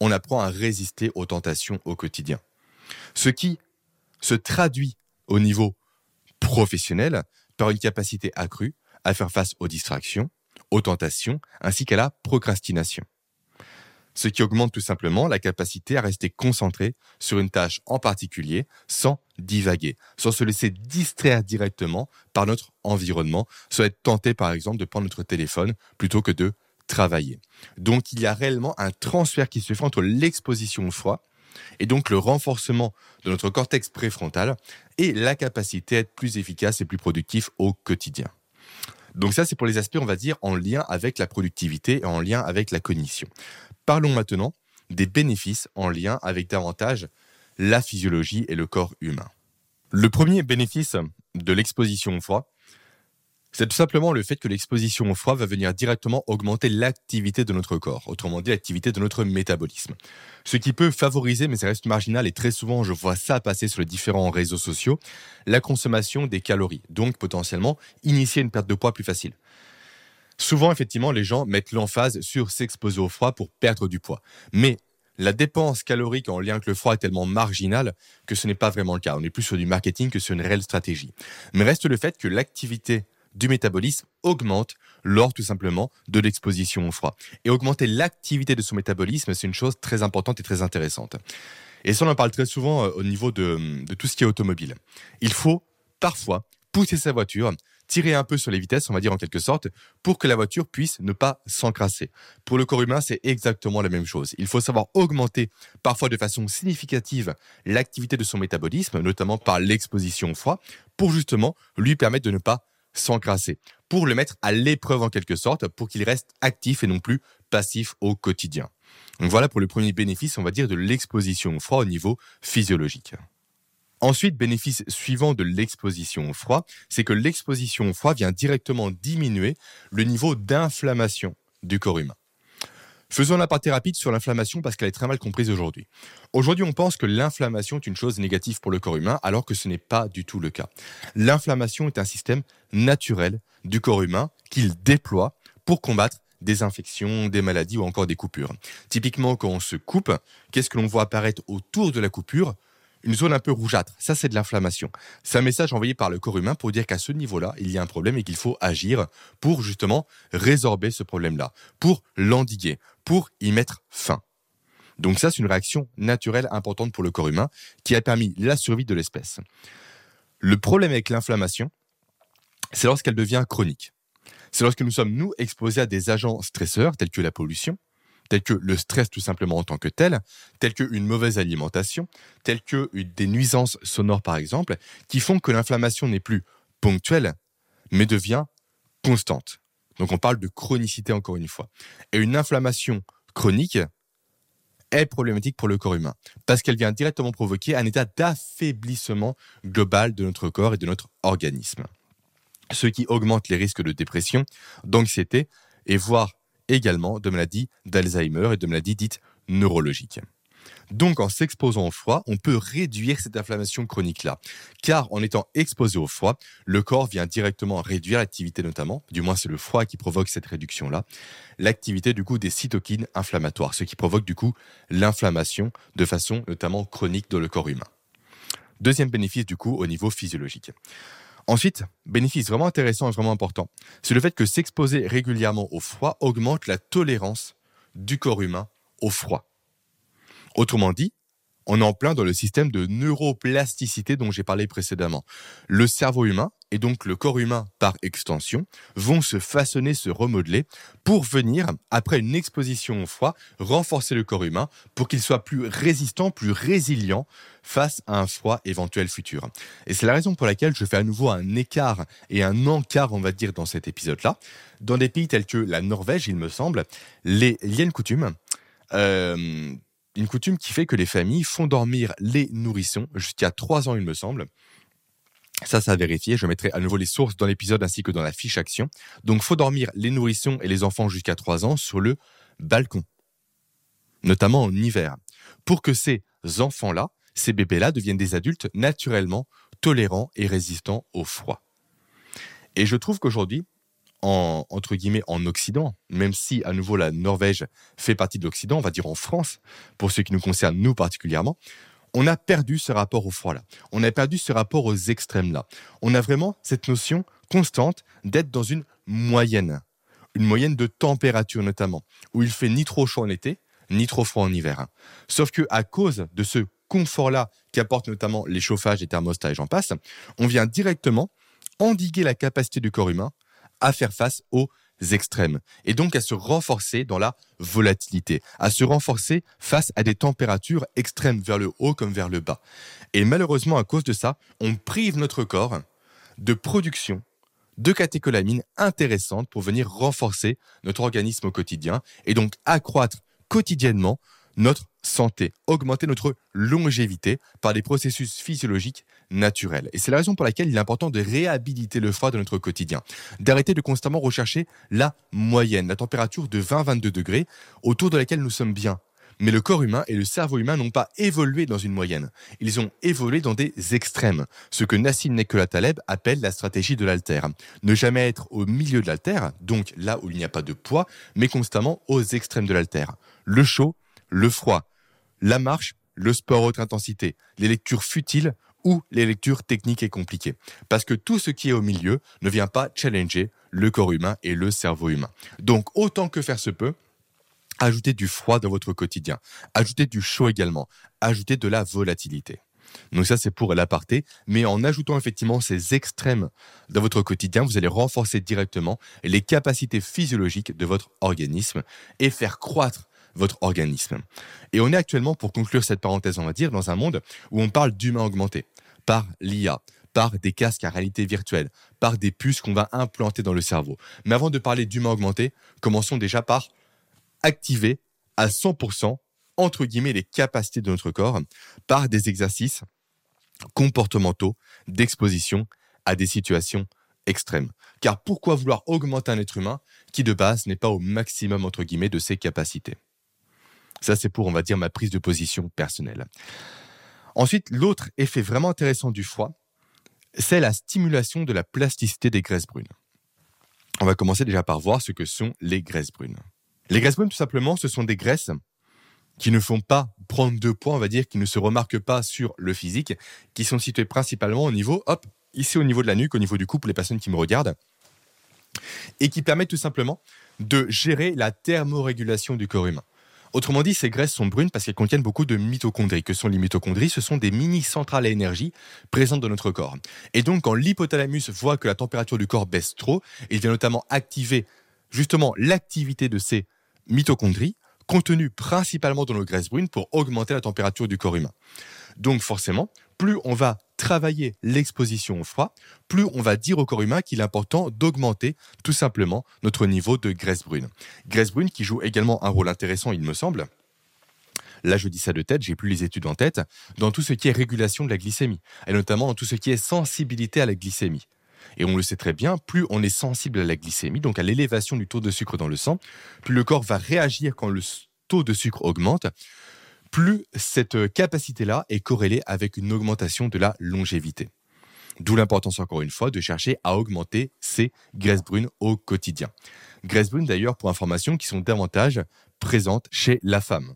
on apprend à résister aux tentations au quotidien. Ce qui se traduit au niveau professionnel par une capacité accrue à faire face aux distractions, aux tentations, ainsi qu'à la procrastination. Ce qui augmente tout simplement la capacité à rester concentré sur une tâche en particulier sans divaguer, sans se laisser distraire directement par notre environnement, soit être tenté par exemple de prendre notre téléphone plutôt que de travailler. Donc il y a réellement un transfert qui se fait entre l'exposition au froid et donc le renforcement de notre cortex préfrontal et la capacité à être plus efficace et plus productif au quotidien. Donc ça, c'est pour les aspects, on va dire, en lien avec la productivité et en lien avec la cognition. Parlons maintenant des bénéfices en lien avec davantage la physiologie et le corps humain. Le premier bénéfice de l'exposition au froid, c'est tout simplement le fait que l'exposition au froid va venir directement augmenter l'activité de notre corps, autrement dit l'activité de notre métabolisme. Ce qui peut favoriser, mais ça reste marginal et très souvent je vois ça passer sur les différents réseaux sociaux, la consommation des calories, donc potentiellement initier une perte de poids plus facile. Souvent, effectivement, les gens mettent l'emphase sur s'exposer au froid pour perdre du poids. Mais la dépense calorique en lien avec le froid est tellement marginale que ce n'est pas vraiment le cas. On est plus sur du marketing que sur une réelle stratégie. Mais reste le fait que l'activité du métabolisme augmente lors tout simplement de l'exposition au froid. Et augmenter l'activité de son métabolisme, c'est une chose très importante et très intéressante. Et ça, on en parle très souvent euh, au niveau de, de tout ce qui est automobile. Il faut parfois pousser sa voiture tirer un peu sur les vitesses, on va dire en quelque sorte, pour que la voiture puisse ne pas s'encrasser. Pour le corps humain, c'est exactement la même chose. Il faut savoir augmenter parfois de façon significative l'activité de son métabolisme, notamment par l'exposition au froid, pour justement lui permettre de ne pas s'encrasser, pour le mettre à l'épreuve en quelque sorte, pour qu'il reste actif et non plus passif au quotidien. Donc voilà pour le premier bénéfice, on va dire, de l'exposition au froid au niveau physiologique. Ensuite, bénéfice suivant de l'exposition au froid, c'est que l'exposition au froid vient directement diminuer le niveau d'inflammation du corps humain. Faisons la partie rapide sur l'inflammation parce qu'elle est très mal comprise aujourd'hui. Aujourd'hui, on pense que l'inflammation est une chose négative pour le corps humain alors que ce n'est pas du tout le cas. L'inflammation est un système naturel du corps humain qu'il déploie pour combattre des infections, des maladies ou encore des coupures. Typiquement, quand on se coupe, qu'est-ce que l'on voit apparaître autour de la coupure? Une zone un peu rougeâtre. Ça, c'est de l'inflammation. C'est un message envoyé par le corps humain pour dire qu'à ce niveau-là, il y a un problème et qu'il faut agir pour justement résorber ce problème-là, pour l'endiguer, pour y mettre fin. Donc ça, c'est une réaction naturelle importante pour le corps humain qui a permis la survie de l'espèce. Le problème avec l'inflammation, c'est lorsqu'elle devient chronique. C'est lorsque nous sommes, nous, exposés à des agents stresseurs tels que la pollution, tels que le stress tout simplement en tant que tel, tels qu'une mauvaise alimentation, tels que des nuisances sonores par exemple, qui font que l'inflammation n'est plus ponctuelle, mais devient constante. Donc on parle de chronicité encore une fois. Et une inflammation chronique est problématique pour le corps humain, parce qu'elle vient directement provoquer un état d'affaiblissement global de notre corps et de notre organisme. Ce qui augmente les risques de dépression, d'anxiété et voire également de maladies d'Alzheimer et de maladies dites neurologiques. Donc en s'exposant au froid, on peut réduire cette inflammation chronique-là. Car en étant exposé au froid, le corps vient directement réduire l'activité notamment, du moins c'est le froid qui provoque cette réduction-là, l'activité du coup des cytokines inflammatoires, ce qui provoque du coup l'inflammation de façon notamment chronique dans le corps humain. Deuxième bénéfice du coup au niveau physiologique. Ensuite, bénéfice vraiment intéressant et vraiment important, c'est le fait que s'exposer régulièrement au froid augmente la tolérance du corps humain au froid. Autrement dit, on est en plein dans le système de neuroplasticité dont j'ai parlé précédemment. Le cerveau humain et donc le corps humain par extension vont se façonner, se remodeler pour venir, après une exposition au froid, renforcer le corps humain pour qu'il soit plus résistant, plus résilient face à un froid éventuel futur. Et c'est la raison pour laquelle je fais à nouveau un écart et un encart, on va dire, dans cet épisode-là. Dans des pays tels que la Norvège, il me semble, les, il y a une coutume. Euh, une coutume qui fait que les familles font dormir les nourrissons jusqu'à 3 ans, il me semble. Ça, ça a vérifié. Je mettrai à nouveau les sources dans l'épisode ainsi que dans la fiche action. Donc, faut dormir les nourrissons et les enfants jusqu'à 3 ans sur le balcon, notamment en hiver, pour que ces enfants-là, ces bébés-là deviennent des adultes naturellement tolérants et résistants au froid. Et je trouve qu'aujourd'hui, en, entre guillemets, en Occident, même si à nouveau la Norvège fait partie de l'Occident, on va dire en France, pour ce qui nous concerne, nous particulièrement, on a perdu ce rapport au froid-là. On a perdu ce rapport aux extrêmes-là. On a vraiment cette notion constante d'être dans une moyenne. Une moyenne de température notamment, où il fait ni trop chaud en été, ni trop froid en hiver. Sauf que à cause de ce confort-là qu'apportent notamment les chauffages, et thermostats et j'en passe, on vient directement endiguer la capacité du corps humain à faire face aux extrêmes et donc à se renforcer dans la volatilité, à se renforcer face à des températures extrêmes vers le haut comme vers le bas. Et malheureusement, à cause de ça, on prive notre corps de production de catécholamines intéressantes pour venir renforcer notre organisme au quotidien et donc accroître quotidiennement notre santé, augmenter notre longévité par des processus physiologiques Et c'est la raison pour laquelle il est important de réhabiliter le froid de notre quotidien, d'arrêter de constamment rechercher la moyenne, la température de 20-22 degrés autour de laquelle nous sommes bien. Mais le corps humain et le cerveau humain n'ont pas évolué dans une moyenne. Ils ont évolué dans des extrêmes. Ce que Nassim Nicolas Taleb appelle la stratégie de l'altère. Ne jamais être au milieu de l'altère, donc là où il n'y a pas de poids, mais constamment aux extrêmes de l'altère. Le chaud, le froid, la marche, le sport haute intensité, les lectures futiles ou les lectures techniques et compliquées. Parce que tout ce qui est au milieu ne vient pas challenger le corps humain et le cerveau humain. Donc autant que faire se peut, ajoutez du froid dans votre quotidien, ajoutez du chaud également, ajoutez de la volatilité. Donc ça, c'est pour l'aparté. Mais en ajoutant effectivement ces extrêmes dans votre quotidien, vous allez renforcer directement les capacités physiologiques de votre organisme et faire croître votre organisme. Et on est actuellement, pour conclure cette parenthèse, on va dire, dans un monde où on parle d'humain augmenté par l'IA, par des casques à réalité virtuelle, par des puces qu'on va implanter dans le cerveau. Mais avant de parler d'humain augmenté, commençons déjà par activer à 100%, entre guillemets, les capacités de notre corps par des exercices comportementaux d'exposition à des situations extrêmes. Car pourquoi vouloir augmenter un être humain qui de base n'est pas au maximum, entre guillemets, de ses capacités? Ça, c'est pour, on va dire, ma prise de position personnelle. Ensuite, l'autre effet vraiment intéressant du foie, c'est la stimulation de la plasticité des graisses brunes. On va commencer déjà par voir ce que sont les graisses brunes. Les graisses brunes, tout simplement, ce sont des graisses qui ne font pas prendre de poids, on va dire, qui ne se remarquent pas sur le physique, qui sont situées principalement au niveau, hop, ici au niveau de la nuque, au niveau du cou pour les personnes qui me regardent, et qui permettent tout simplement de gérer la thermorégulation du corps humain. Autrement dit, ces graisses sont brunes parce qu'elles contiennent beaucoup de mitochondries. Que sont les mitochondries? Ce sont des mini-centrales à énergie présentes dans notre corps. Et donc, quand l'hypothalamus voit que la température du corps baisse trop, il vient notamment activer justement l'activité de ces mitochondries contenues principalement dans nos graisses brunes pour augmenter la température du corps humain. Donc forcément, plus on va travailler l'exposition au froid, plus on va dire au corps humain qu'il est important d'augmenter tout simplement notre niveau de graisse brune. Graisse brune qui joue également un rôle intéressant, il me semble. Là, je dis ça de tête, j'ai plus les études en tête, dans tout ce qui est régulation de la glycémie, et notamment dans tout ce qui est sensibilité à la glycémie. Et on le sait très bien, plus on est sensible à la glycémie, donc à l'élévation du taux de sucre dans le sang, plus le corps va réagir quand le taux de sucre augmente, plus cette euh, capacité-là est corrélée avec une augmentation de la longévité. D'où l'importance, encore une fois, de chercher à augmenter ces graisses brunes au quotidien. Graisses brunes, d'ailleurs, pour information, qui sont davantage présentes chez la femme.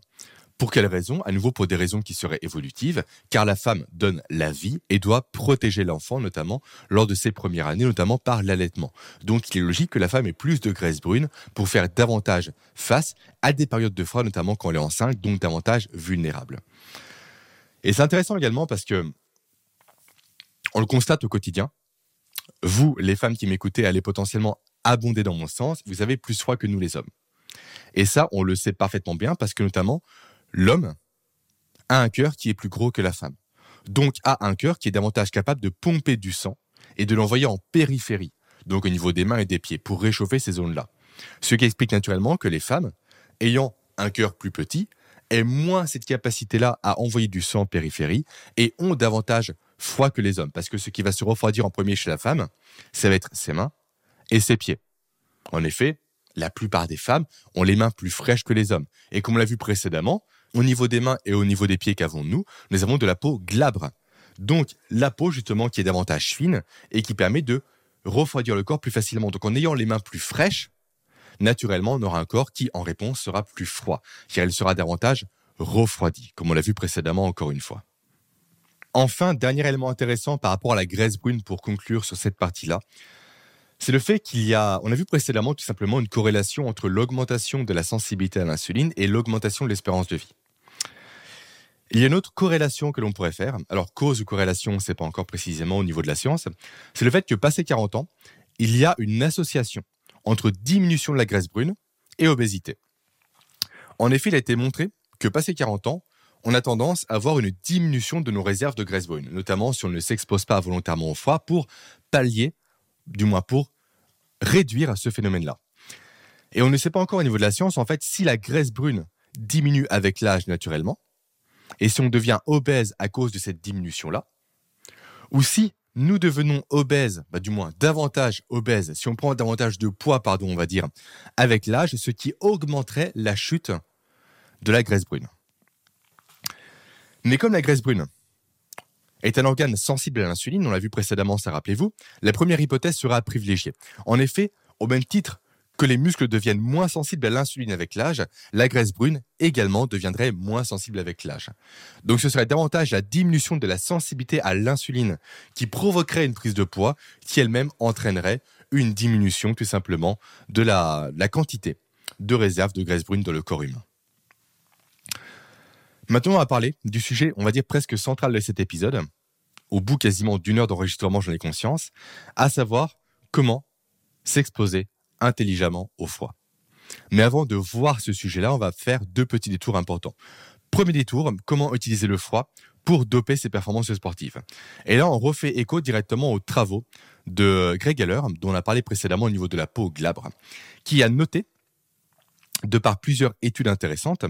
Pour quelles raisons À nouveau pour des raisons qui seraient évolutives, car la femme donne la vie et doit protéger l'enfant, notamment lors de ses premières années, notamment par l'allaitement. Donc il est logique que la femme ait plus de graisse brune pour faire davantage face à des périodes de froid, notamment quand elle est enceinte, donc davantage vulnérable. Et c'est intéressant également parce que on le constate au quotidien. Vous, les femmes qui m'écoutez, allez potentiellement abonder dans mon sens. Vous avez plus froid que nous les hommes. Et ça, on le sait parfaitement bien parce que notamment, l'homme a un cœur qui est plus gros que la femme. Donc a un cœur qui est davantage capable de pomper du sang et de l'envoyer en périphérie, donc au niveau des mains et des pieds, pour réchauffer ces zones-là. Ce qui explique naturellement que les femmes, ayant un cœur plus petit, aient moins cette capacité-là à envoyer du sang en périphérie et ont davantage froid que les hommes. Parce que ce qui va se refroidir en premier chez la femme, ça va être ses mains et ses pieds. En effet, la plupart des femmes ont les mains plus fraîches que les hommes. Et comme on l'a vu précédemment, au niveau des mains et au niveau des pieds qu'avons-nous, nous avons de la peau glabre. Donc la peau justement qui est davantage fine et qui permet de refroidir le corps plus facilement. Donc en ayant les mains plus fraîches, naturellement on aura un corps qui en réponse sera plus froid, car il sera davantage refroidi, comme on l'a vu précédemment encore une fois. Enfin, dernier élément intéressant par rapport à la graisse brune pour conclure sur cette partie-là, c'est le fait qu'il y a, on a vu précédemment tout simplement une corrélation entre l'augmentation de la sensibilité à l'insuline et l'augmentation de l'espérance de vie. Il y a une autre corrélation que l'on pourrait faire. Alors, cause ou corrélation, c'est pas encore précisément au niveau de la science. C'est le fait que passé 40 ans, il y a une association entre diminution de la graisse brune et obésité. En effet, il a été montré que passé 40 ans, on a tendance à avoir une diminution de nos réserves de graisse brune, notamment si on ne s'expose pas volontairement au froid pour pallier, du moins pour réduire ce phénomène-là. Et on ne sait pas encore au niveau de la science, en fait, si la graisse brune diminue avec l'âge naturellement, et si on devient obèse à cause de cette diminution-là, ou si nous devenons obèses, bah, du moins davantage obèses, si on prend davantage de poids, pardon, on va dire, avec l'âge, ce qui augmenterait la chute de la graisse brune. Mais comme la graisse brune est un organe sensible à l'insuline, on l'a vu précédemment, ça rappelez-vous, la première hypothèse sera privilégiée. En effet, au même titre que les muscles deviennent moins sensibles à l'insuline avec l'âge, la graisse brune également deviendrait moins sensible avec l'âge. Donc ce serait davantage la diminution de la sensibilité à l'insuline qui provoquerait une prise de poids qui elle-même entraînerait une diminution tout simplement de la, quantité de réserve de graisse brune dans le corps humain. Maintenant, on va parler du sujet, on va dire presque central de cet épisode, au bout quasiment d'une heure d'enregistrement, j'en ai conscience, à savoir comment s'exposer intelligemment au froid. Mais avant de voir ce sujet-là, on va faire deux petits détours importants. Premier détour, comment utiliser le froid pour doper ses performances sportives. Et là, on refait écho directement aux travaux de Greg Heller, dont on a parlé précédemment au niveau de la peau glabre, qui a noté, de par plusieurs études intéressantes,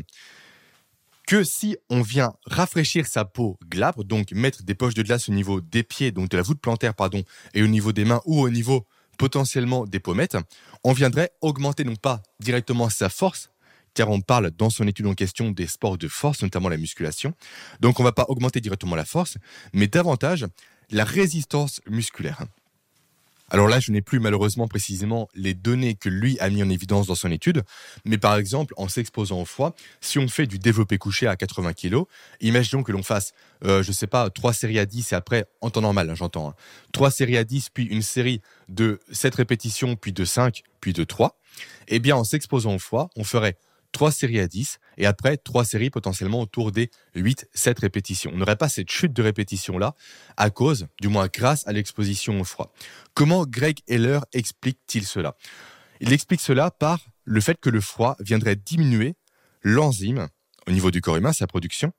que si on vient rafraîchir sa peau glabre, donc mettre des poches de glace au niveau des pieds, donc de la voûte plantaire, pardon, et au niveau des mains ou au niveau potentiellement des pommettes, on viendrait augmenter non pas directement sa force, car on parle dans son étude en question des sports de force, notamment la musculation. Donc on ne va pas augmenter directement la force, mais davantage la résistance musculaire. Alors là, je n'ai plus malheureusement précisément les données que lui a mis en évidence dans son étude, mais par exemple, en s'exposant au froid, si on fait du développé couché à 80 kg, imaginons que l'on fasse, euh, je ne sais pas, 3 séries à 10 et après, en temps normal, hein, j'entends, hein, 3 séries à 10, puis une série de 7 répétitions, puis de 5, puis de 3, eh bien, en s'exposant au froid, on ferait 3 séries à 10 et après 3 séries potentiellement autour des 8-7 répétitions. On n'aurait pas cette chute de répétition-là à cause, du moins grâce à l'exposition au froid. Comment Greg Heller explique-t-il cela? Il explique cela par le fait que le froid viendrait diminuer l'enzyme au niveau du corps humain, sa production,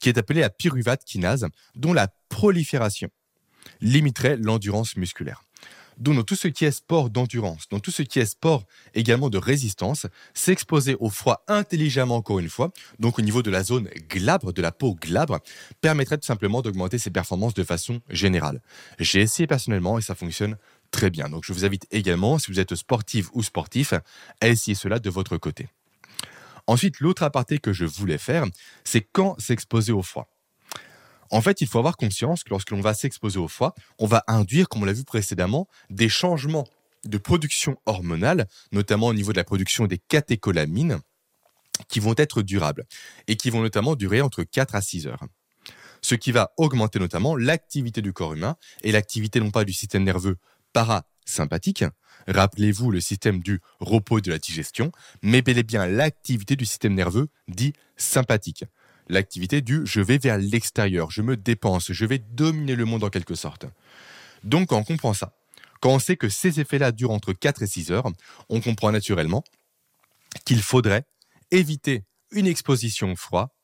qui est appelée la pyruvate kinase, dont la prolifération limiterait l'endurance musculaire. Donc, dans tout ce qui est sport d'endurance, dans tout ce qui est sport également de résistance, s'exposer au froid intelligemment, encore une fois, donc au niveau de la zone glabre, de la peau glabre, permettrait tout simplement d'augmenter ses performances de façon générale. J'ai essayé personnellement et ça fonctionne très bien. Donc, je vous invite également, si vous êtes sportif ou sportif, à essayer cela de votre côté. Ensuite, l'autre aparté que je voulais faire, c'est quand s'exposer au froid. En fait, il faut avoir conscience que lorsque l'on va s'exposer au froid, on va induire, comme on l'a vu précédemment, des changements de production hormonale, notamment au niveau de la production des catécholamines, qui vont être durables et qui vont notamment durer entre 4 à 6 heures. Ce qui va augmenter notamment l'activité du corps humain et l'activité non pas du système nerveux parasympathique, rappelez-vous le système du repos et de la digestion, mais bel et bien l'activité du système nerveux dit sympathique l'activité du je vais vers l'extérieur, je me dépense, je vais dominer le monde en quelque sorte. Donc quand on comprend ça, quand on sait que ces effets-là durent entre 4 et 6 heures, on comprend naturellement qu'il faudrait éviter une exposition au froid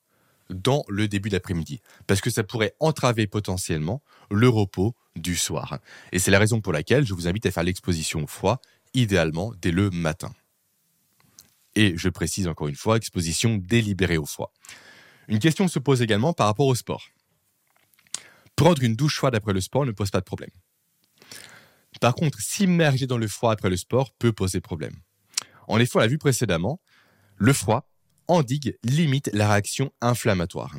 dans le début d'après-midi, parce que ça pourrait entraver potentiellement le repos du soir. Et c'est la raison pour laquelle je vous invite à faire l'exposition au froid, idéalement dès le matin. Et je précise encore une fois, exposition délibérée au froid. Une question se pose également par rapport au sport. Prendre une douche froide après le sport ne pose pas de problème. Par contre, s'immerger dans le froid après le sport peut poser problème. En effet, on l'a vu précédemment, le froid endigue, limite la réaction inflammatoire.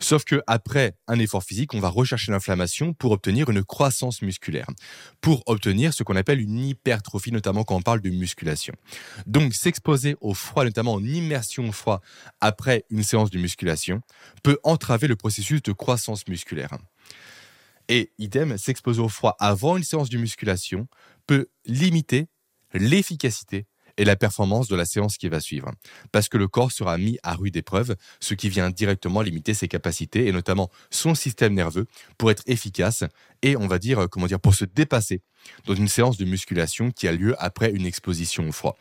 Sauf que après un effort physique, on va rechercher l'inflammation pour obtenir une croissance musculaire, pour obtenir ce qu'on appelle une hypertrophie, notamment quand on parle de musculation. Donc s'exposer au froid, notamment en immersion au froid après une séance de musculation, peut entraver le processus de croissance musculaire. Et idem, s'exposer au froid avant une séance de musculation peut limiter l'efficacité et la performance de la séance qui va suivre. Parce que le corps sera mis à rude épreuve, ce qui vient directement limiter ses capacités et notamment son système nerveux pour être efficace et on va dire, comment dire, pour se dépasser dans une séance de musculation qui a lieu après une exposition au froid.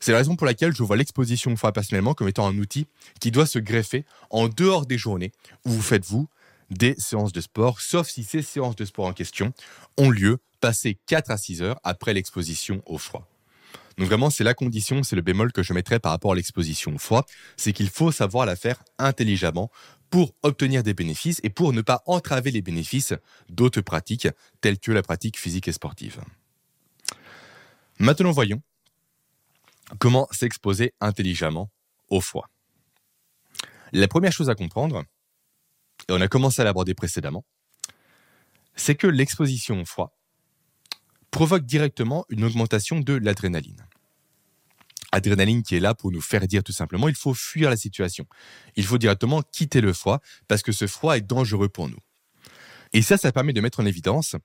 C'est la raison pour laquelle je vois l'exposition au froid personnellement comme étant un outil qui doit se greffer en dehors des journées où vous faites vous des séances de sport, sauf si ces séances de sport en question ont lieu passé 4 à 6 heures après l'exposition au froid. Donc vraiment, c'est la condition, c'est le bémol que je mettrais par rapport à l'exposition au froid, c'est qu'il faut savoir la faire intelligemment pour obtenir des bénéfices et pour ne pas entraver les bénéfices d'autres pratiques telles que la pratique physique et sportive. Maintenant, voyons comment s'exposer intelligemment au froid. La première chose à comprendre, et on a commencé à l'aborder précédemment, c'est que l'exposition au froid provoque directement une augmentation de l'adrénaline. Adrénaline qui est là pour nous faire dire tout simplement il faut fuir la situation. Il faut directement quitter le froid parce que ce froid est dangereux pour nous. Et ça, ça permet de mettre en évidence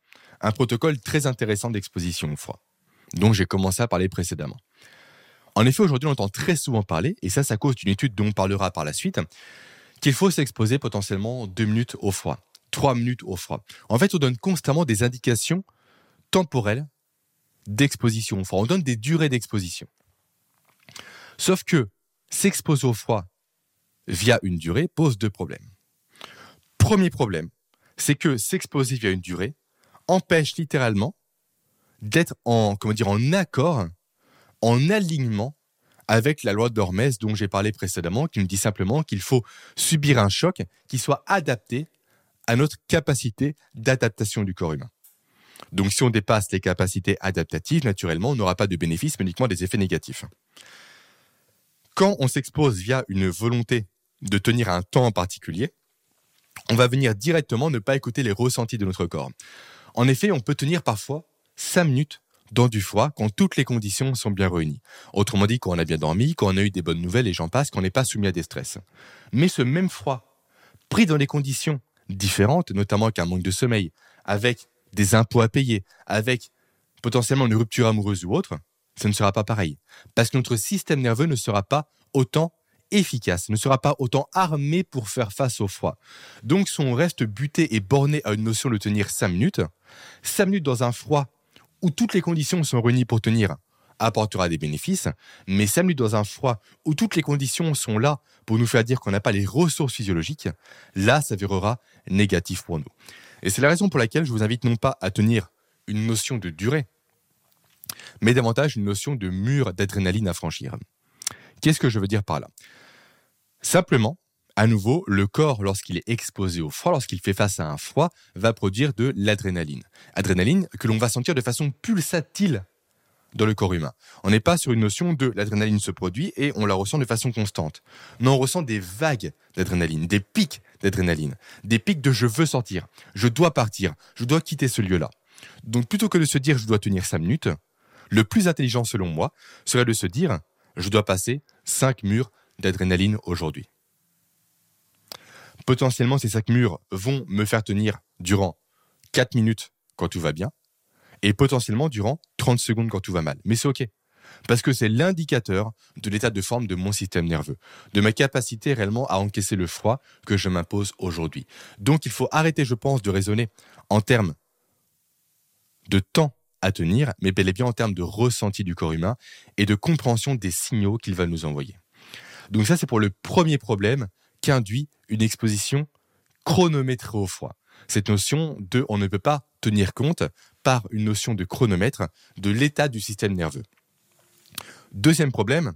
un protocole très intéressant d'exposition au froid, dont j'ai commencé à parler précédemment. En effet, aujourd'hui, on entend très souvent parler, et ça, ça cause d'une étude dont on parlera par la suite, qu'il faut s'exposer potentiellement deux minutes au froid, trois minutes au froid. En fait, on donne constamment des indications temporelles d'exposition au froid. On donne des durées d'exposition. Sauf que s'exposer au froid via une durée pose deux problèmes. Premier problème, c'est que s'exposer via une durée empêche littéralement d'être en, accord, en alignement avec la loi d'Hormèse dont j'ai parlé précédemment, qui nous dit simplement qu'il faut subir un choc qui soit adapté à notre capacité d'adaptation du corps humain. Donc si on dépasse les capacités adaptatives, naturellement, on n'aura pas de bénéfices, mais uniquement des effets négatifs. Quand on s'expose via une volonté de tenir un temps en particulier, on va venir directement ne pas écouter les ressentis de notre corps. En effet, on peut tenir parfois 5 minutes dans du froid quand toutes les conditions sont bien réunies. Autrement dit, quand on a bien dormi, quand on a eu des bonnes nouvelles et j'en passe, qu'on n'est pas soumis à des stress. Mais ce même froid, pris dans des conditions différentes, notamment qu'un manque de sommeil, avec des impôts à payer, avec potentiellement une rupture amoureuse ou autre, ce ne sera pas pareil. Parce que notre système nerveux ne sera pas autant efficace, ne sera pas autant armé pour faire face au froid. Donc si on reste buté et borné à une notion de tenir 5 minutes, 5 minutes dans un froid où toutes les conditions sont réunies pour tenir apportera des bénéfices, mais 5 minutes dans un froid où toutes les conditions sont là pour nous faire dire qu'on n'a pas les ressources physiologiques, là, ça s'avérera négatif pour nous. Et c'est la raison pour laquelle je vous invite non pas à tenir une notion de durée, mais davantage une notion de mur d'adrénaline à franchir. Qu'est-ce que je veux dire par là? Simplement, à nouveau, le corps, lorsqu'il est exposé au froid, lorsqu'il fait face à un froid, va produire de l'adrénaline. Adrénaline que l'on va sentir de façon pulsatile dans le corps humain. On n'est pas sur une notion de l'adrénaline se produit et on la ressent de façon constante. Non, on ressent des vagues d'adrénaline, des pics d'adrénaline, des pics de je veux sortir, je dois partir, je dois quitter ce lieu-là. Donc plutôt que de se dire je dois tenir 5 minutes, le plus intelligent selon moi serait de se dire je dois passer 5 murs d'adrénaline aujourd'hui. Potentiellement, ces 5 murs vont me faire tenir durant 4 minutes quand tout va bien, et potentiellement durant 30 secondes quand tout va mal. Mais c'est OK. Parce que c'est l'indicateur de l'état de forme de mon système nerveux, de ma capacité réellement à encaisser le froid que je m'impose aujourd'hui. Donc il faut arrêter, je pense, de raisonner en termes de temps à tenir, mais bel et bien en termes de ressenti du corps humain et de compréhension des signaux qu'il va nous envoyer. Donc ça, c'est pour le premier problème qu'induit une exposition chronométrée au froid. Cette notion de on ne peut pas tenir compte par une notion de chronomètre de l'état du système nerveux. Deuxième problème,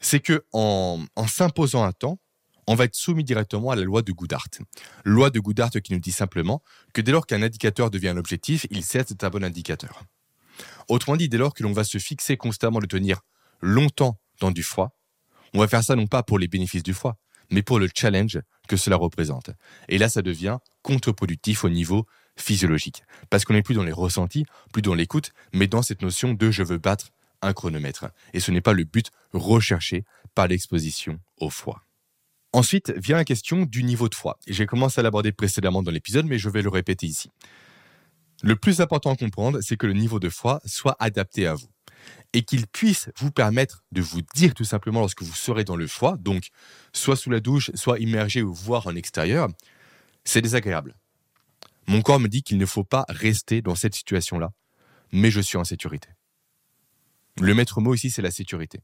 c'est que en, s'imposant un temps, on va être soumis directement à la loi de Goodhart. Loi de Goodhart qui nous dit simplement que dès lors qu'un indicateur devient un objectif, il sait être un bon indicateur. Autrement dit, dès lors que l'on va se fixer constamment de tenir longtemps dans du froid, on va faire ça non pas pour les bénéfices du froid, mais pour le challenge que cela représente. Et là, ça devient contre-productif au niveau physiologique. Parce qu'on n'est plus dans les ressentis, plus dans l'écoute, mais dans cette notion de je veux battre un chronomètre. Et ce n'est pas le but recherché par l'exposition au froid. Ensuite vient la question du niveau de froid. J'ai commencé à l'aborder précédemment dans l'épisode, mais je vais le répéter ici. Le plus important à comprendre, c'est que le niveau de froid soit adapté à vous et qu'il puisse vous permettre de vous dire tout simplement lorsque vous serez dans le froid, donc soit sous la douche, soit immergé ou voire en extérieur, c'est désagréable. Mon corps me dit qu'il ne faut pas rester dans cette situation-là, mais je suis en sécurité. Le maître mot ici, c'est la sécurité.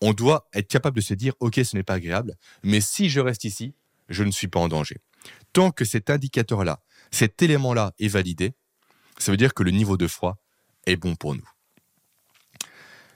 On doit être capable de se dire, OK, ce n'est pas agréable, mais si je reste ici, je ne suis pas en danger. Tant que cet indicateur-là, cet élément-là est validé, ça veut dire que le niveau de froid est bon pour nous.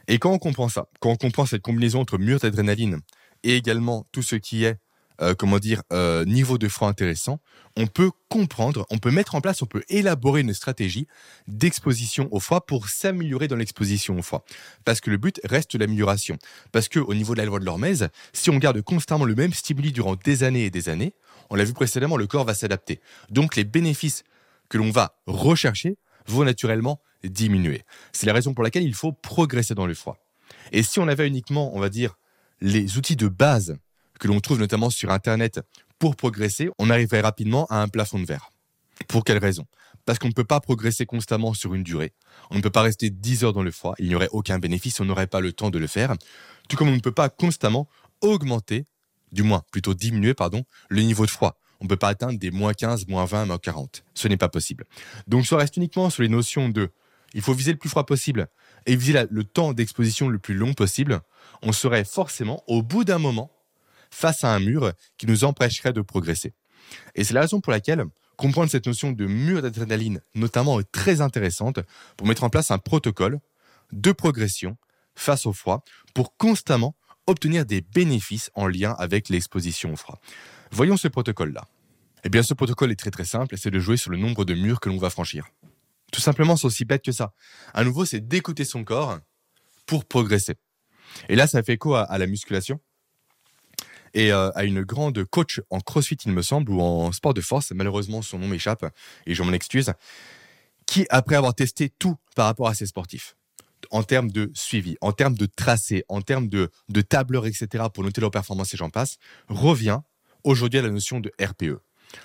Et quand on comprend ça, quand on comprend cette combinaison entre mur d'adrénaline et également tout ce qui est euh, comment dire, euh, niveau de froid intéressant, on peut comprendre, on peut mettre en place, on peut élaborer une stratégie d'exposition au froid pour s'améliorer dans l'exposition au froid. Parce que le but reste l'amélioration. Parce que au niveau de la loi de l'hormèse, si on garde constamment le même stimuli durant des années et des années, on l'a vu précédemment, le corps va s'adapter. Donc les bénéfices que l'on va rechercher vont naturellement diminuer. C'est la raison pour laquelle il faut progresser dans le froid. Et si on avait uniquement, on va dire, les outils de base que l'on trouve notamment sur Internet pour progresser, on arriverait rapidement à un plafond de verre. Pour quelle raison? Parce qu'on ne peut pas progresser constamment sur une durée. On ne peut pas rester 10 heures dans le froid. Il n'y aurait aucun bénéfice, on n'aurait pas le temps de le faire. Tout comme on ne peut pas constamment augmenter, du moins plutôt diminuer, pardon, le niveau de froid. On ne peut pas atteindre des moins 15, moins 20, moins 40. Ce n'est pas possible. Donc, ça reste uniquement sur les notions de il faut viser le plus froid possible et viser le temps d'exposition le plus long possible. On serait forcément, au bout d'un moment, face à un mur qui nous empêcherait de progresser. Et c'est la raison pour laquelle comprendre cette notion de mur d'adrénaline, notamment, est très intéressante pour mettre en place un protocole de progression face au froid pour constamment obtenir des bénéfices en lien avec l'exposition au froid. Voyons ce protocole-là. Eh bien, ce protocole est très très simple, c'est de jouer sur le nombre de murs que l'on va franchir. Tout simplement, c'est aussi bête que ça. À nouveau, c'est d'écouter son corps pour progresser. Et là, ça fait écho à la musculation et euh, à une grande coach en crossfit, il me semble, ou en sport de force. Malheureusement, son nom m'échappe et je m'en excuse. Qui, après avoir testé tout par rapport à ses sportifs, en termes de suivi, en termes de tracé, en termes de, de tableur, etc., pour noter leur performance et j'en passe, revient aujourd'hui à la notion de RPE.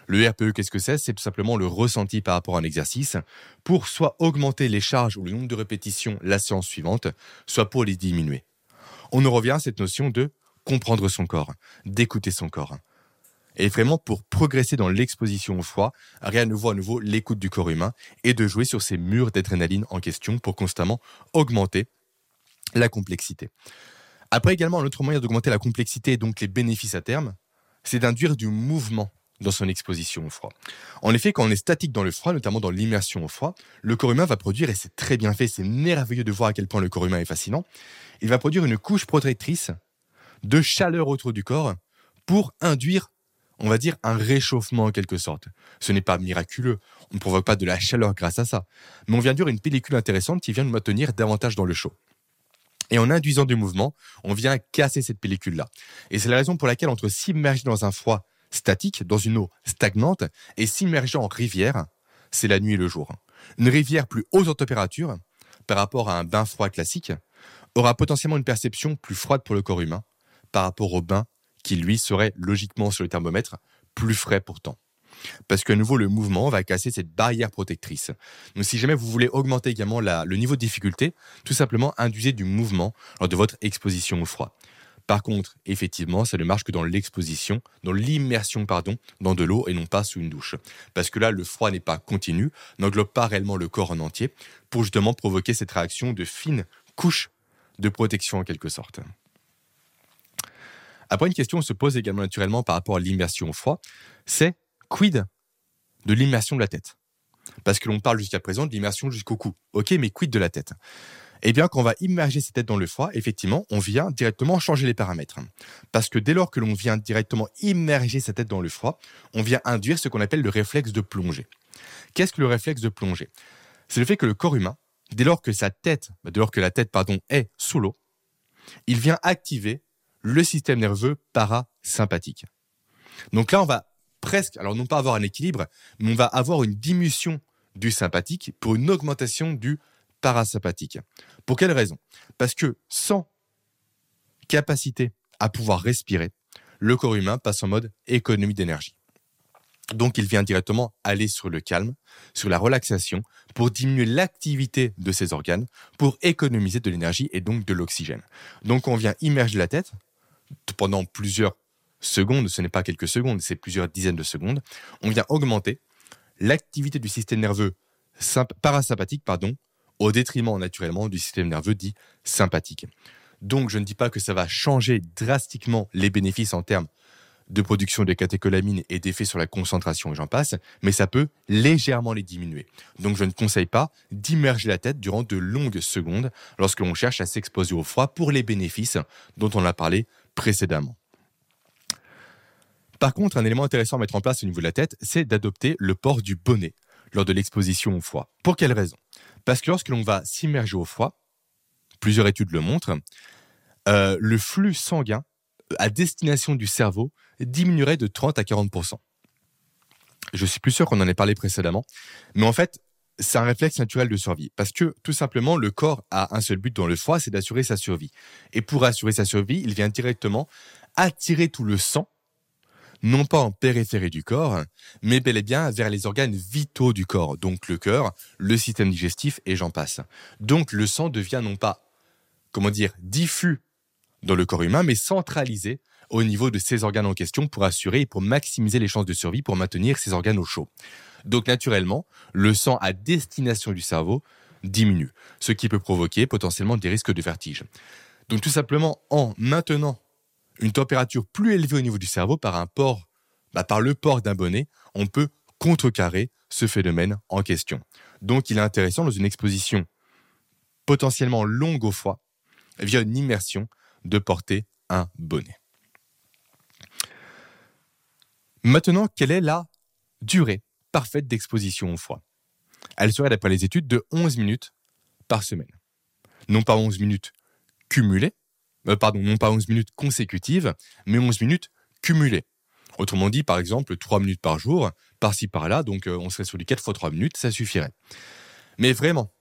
Le RPE, qu'est-ce que c'est? C'est tout simplement le ressenti par rapport à un exercice pour soit augmenter les charges ou le nombre de répétitions la séance suivante, soit pour les diminuer. On en revient à cette notion de comprendre son corps, d'écouter son corps. Et vraiment, pour progresser dans l'exposition au froid, rien ne voit à nouveau l'écoute du corps humain et de jouer sur ces murs d'adrénaline en question pour constamment augmenter la complexité. Après également, un autre moyen d'augmenter la complexité et donc les bénéfices à terme, c'est d'induire du mouvement dans son exposition au froid. En effet, quand on est statique dans le froid, notamment dans l'immersion au froid, le corps humain va produire, et c'est très bien fait, c'est merveilleux de voir à quel point le corps humain est fascinant, il va produire une couche protectrice de chaleur autour du corps pour induire, on va dire, un réchauffement en quelque sorte. Ce n'est pas miraculeux, on ne provoque pas de la chaleur grâce à ça, mais on vient induire une pellicule intéressante qui vient nous maintenir davantage dans le chaud. Et en induisant du mouvement, on vient casser cette pellicule-là. Et c'est la raison pour laquelle entre s'immerger dans un froid statique, dans une eau stagnante, et s'immerger en rivière, c'est la nuit et le jour. Une rivière plus haute en température, par rapport à un bain froid classique, aura potentiellement une perception plus froide pour le corps humain, par rapport au bain qui, lui, serait logiquement sur le thermomètre plus frais pourtant. Parce qu'à nouveau, le mouvement va casser cette barrière protectrice. Donc, si jamais vous voulez augmenter également le niveau de difficulté, tout simplement induisez du mouvement lors de votre exposition au froid. Par contre, effectivement, ça ne marche que dans l'exposition, dans l'immersion, pardon, dans de l'eau et non pas sous une douche. Parce que là, le froid n'est pas continu, n'englobe pas réellement le corps en entier, pour justement provoquer cette réaction de fine couche de protection en quelque sorte. Après, une question se pose également naturellement par rapport à l'immersion au froid, c'est quid de l'immersion de la tête? Parce que l'on parle jusqu'à présent de l'immersion jusqu'au cou. Ok, mais quid de la tête? Eh bien, quand on va immerger ses têtes dans le froid, effectivement, on vient directement changer les paramètres. Parce que dès lors que l'on vient directement immerger sa tête dans le froid, on vient induire ce qu'on appelle le réflexe de plongée. Qu'est-ce que le réflexe de plongée? C'est le fait que le corps humain, dès lors que sa tête, dès lors que la tête, pardon, est sous l'eau, il vient activer le système nerveux parasympathique. Donc là, on va presque, alors non pas avoir un équilibre, mais on va avoir une diminution du sympathique pour une augmentation du parasympathique. Pour quelle raison? Parce que sans capacité à pouvoir respirer, le corps humain passe en mode économie d'énergie. Donc il vient directement aller sur le calme, sur la relaxation, pour diminuer l'activité de ses organes, pour économiser de l'énergie et donc de l'oxygène. Donc on vient immerger la tête pendant plusieurs secondes, ce n'est pas quelques secondes, c'est plusieurs dizaines de secondes, on vient augmenter l'activité du système nerveux parasympathique pardon, au détriment naturellement du système nerveux dit sympathique. Donc je ne dis pas que ça va changer drastiquement les bénéfices en termes de production de catécholamines et d'effets sur la concentration et j'en passe, mais ça peut légèrement les diminuer. Donc je ne conseille pas d'immerger la tête durant de longues secondes lorsque l'on cherche à s'exposer au froid pour les bénéfices dont on a parlé précédemment. Par contre, un élément intéressant à mettre en place au niveau de la tête, c'est d'adopter le port du bonnet lors de l'exposition au froid. Pour quelle raison? Parce que lorsque l'on va s'immerger au froid, plusieurs études le montrent, euh, le flux sanguin à destination du cerveau diminuerait de 30 à 40% Je suis plus sûr qu'on en ait parlé précédemment, mais en fait, c'est un réflexe naturel de survie parce que tout simplement le corps a un seul but dans le froid, c'est d'assurer sa survie. Et pour assurer sa survie, il vient directement attirer tout le sang non pas en périphérie du corps, mais bel et bien vers les organes vitaux du corps, donc le cœur, le système digestif et j'en passe. Donc le sang devient non pas, comment dire, diffus dans le corps humain, mais centralisé au niveau de ces organes en question pour assurer et pour maximiser les chances de survie, pour maintenir ces organes au chaud. Donc naturellement, le sang à destination du cerveau diminue, ce qui peut provoquer potentiellement des risques de vertige. Donc tout simplement en maintenant une température plus élevée au niveau du cerveau par un port, bah, par le port d'un bonnet, on peut contrecarrer ce phénomène en question. Donc il est intéressant dans une exposition potentiellement longue au froid, via une immersion, de porter un bonnet. Maintenant, quelle est la durée parfaite d'exposition au froid? Elle serait, d'après les études, de 11 minutes par semaine. Non pas 11 minutes cumulées, euh, pardon, non pas 11 minutes consécutives, mais 11 minutes cumulées. Autrement dit, par exemple, 3 minutes par jour, par-ci par-là, donc euh, on serait sur les 4 fois 3 minutes, ça suffirait. Mais vraiment,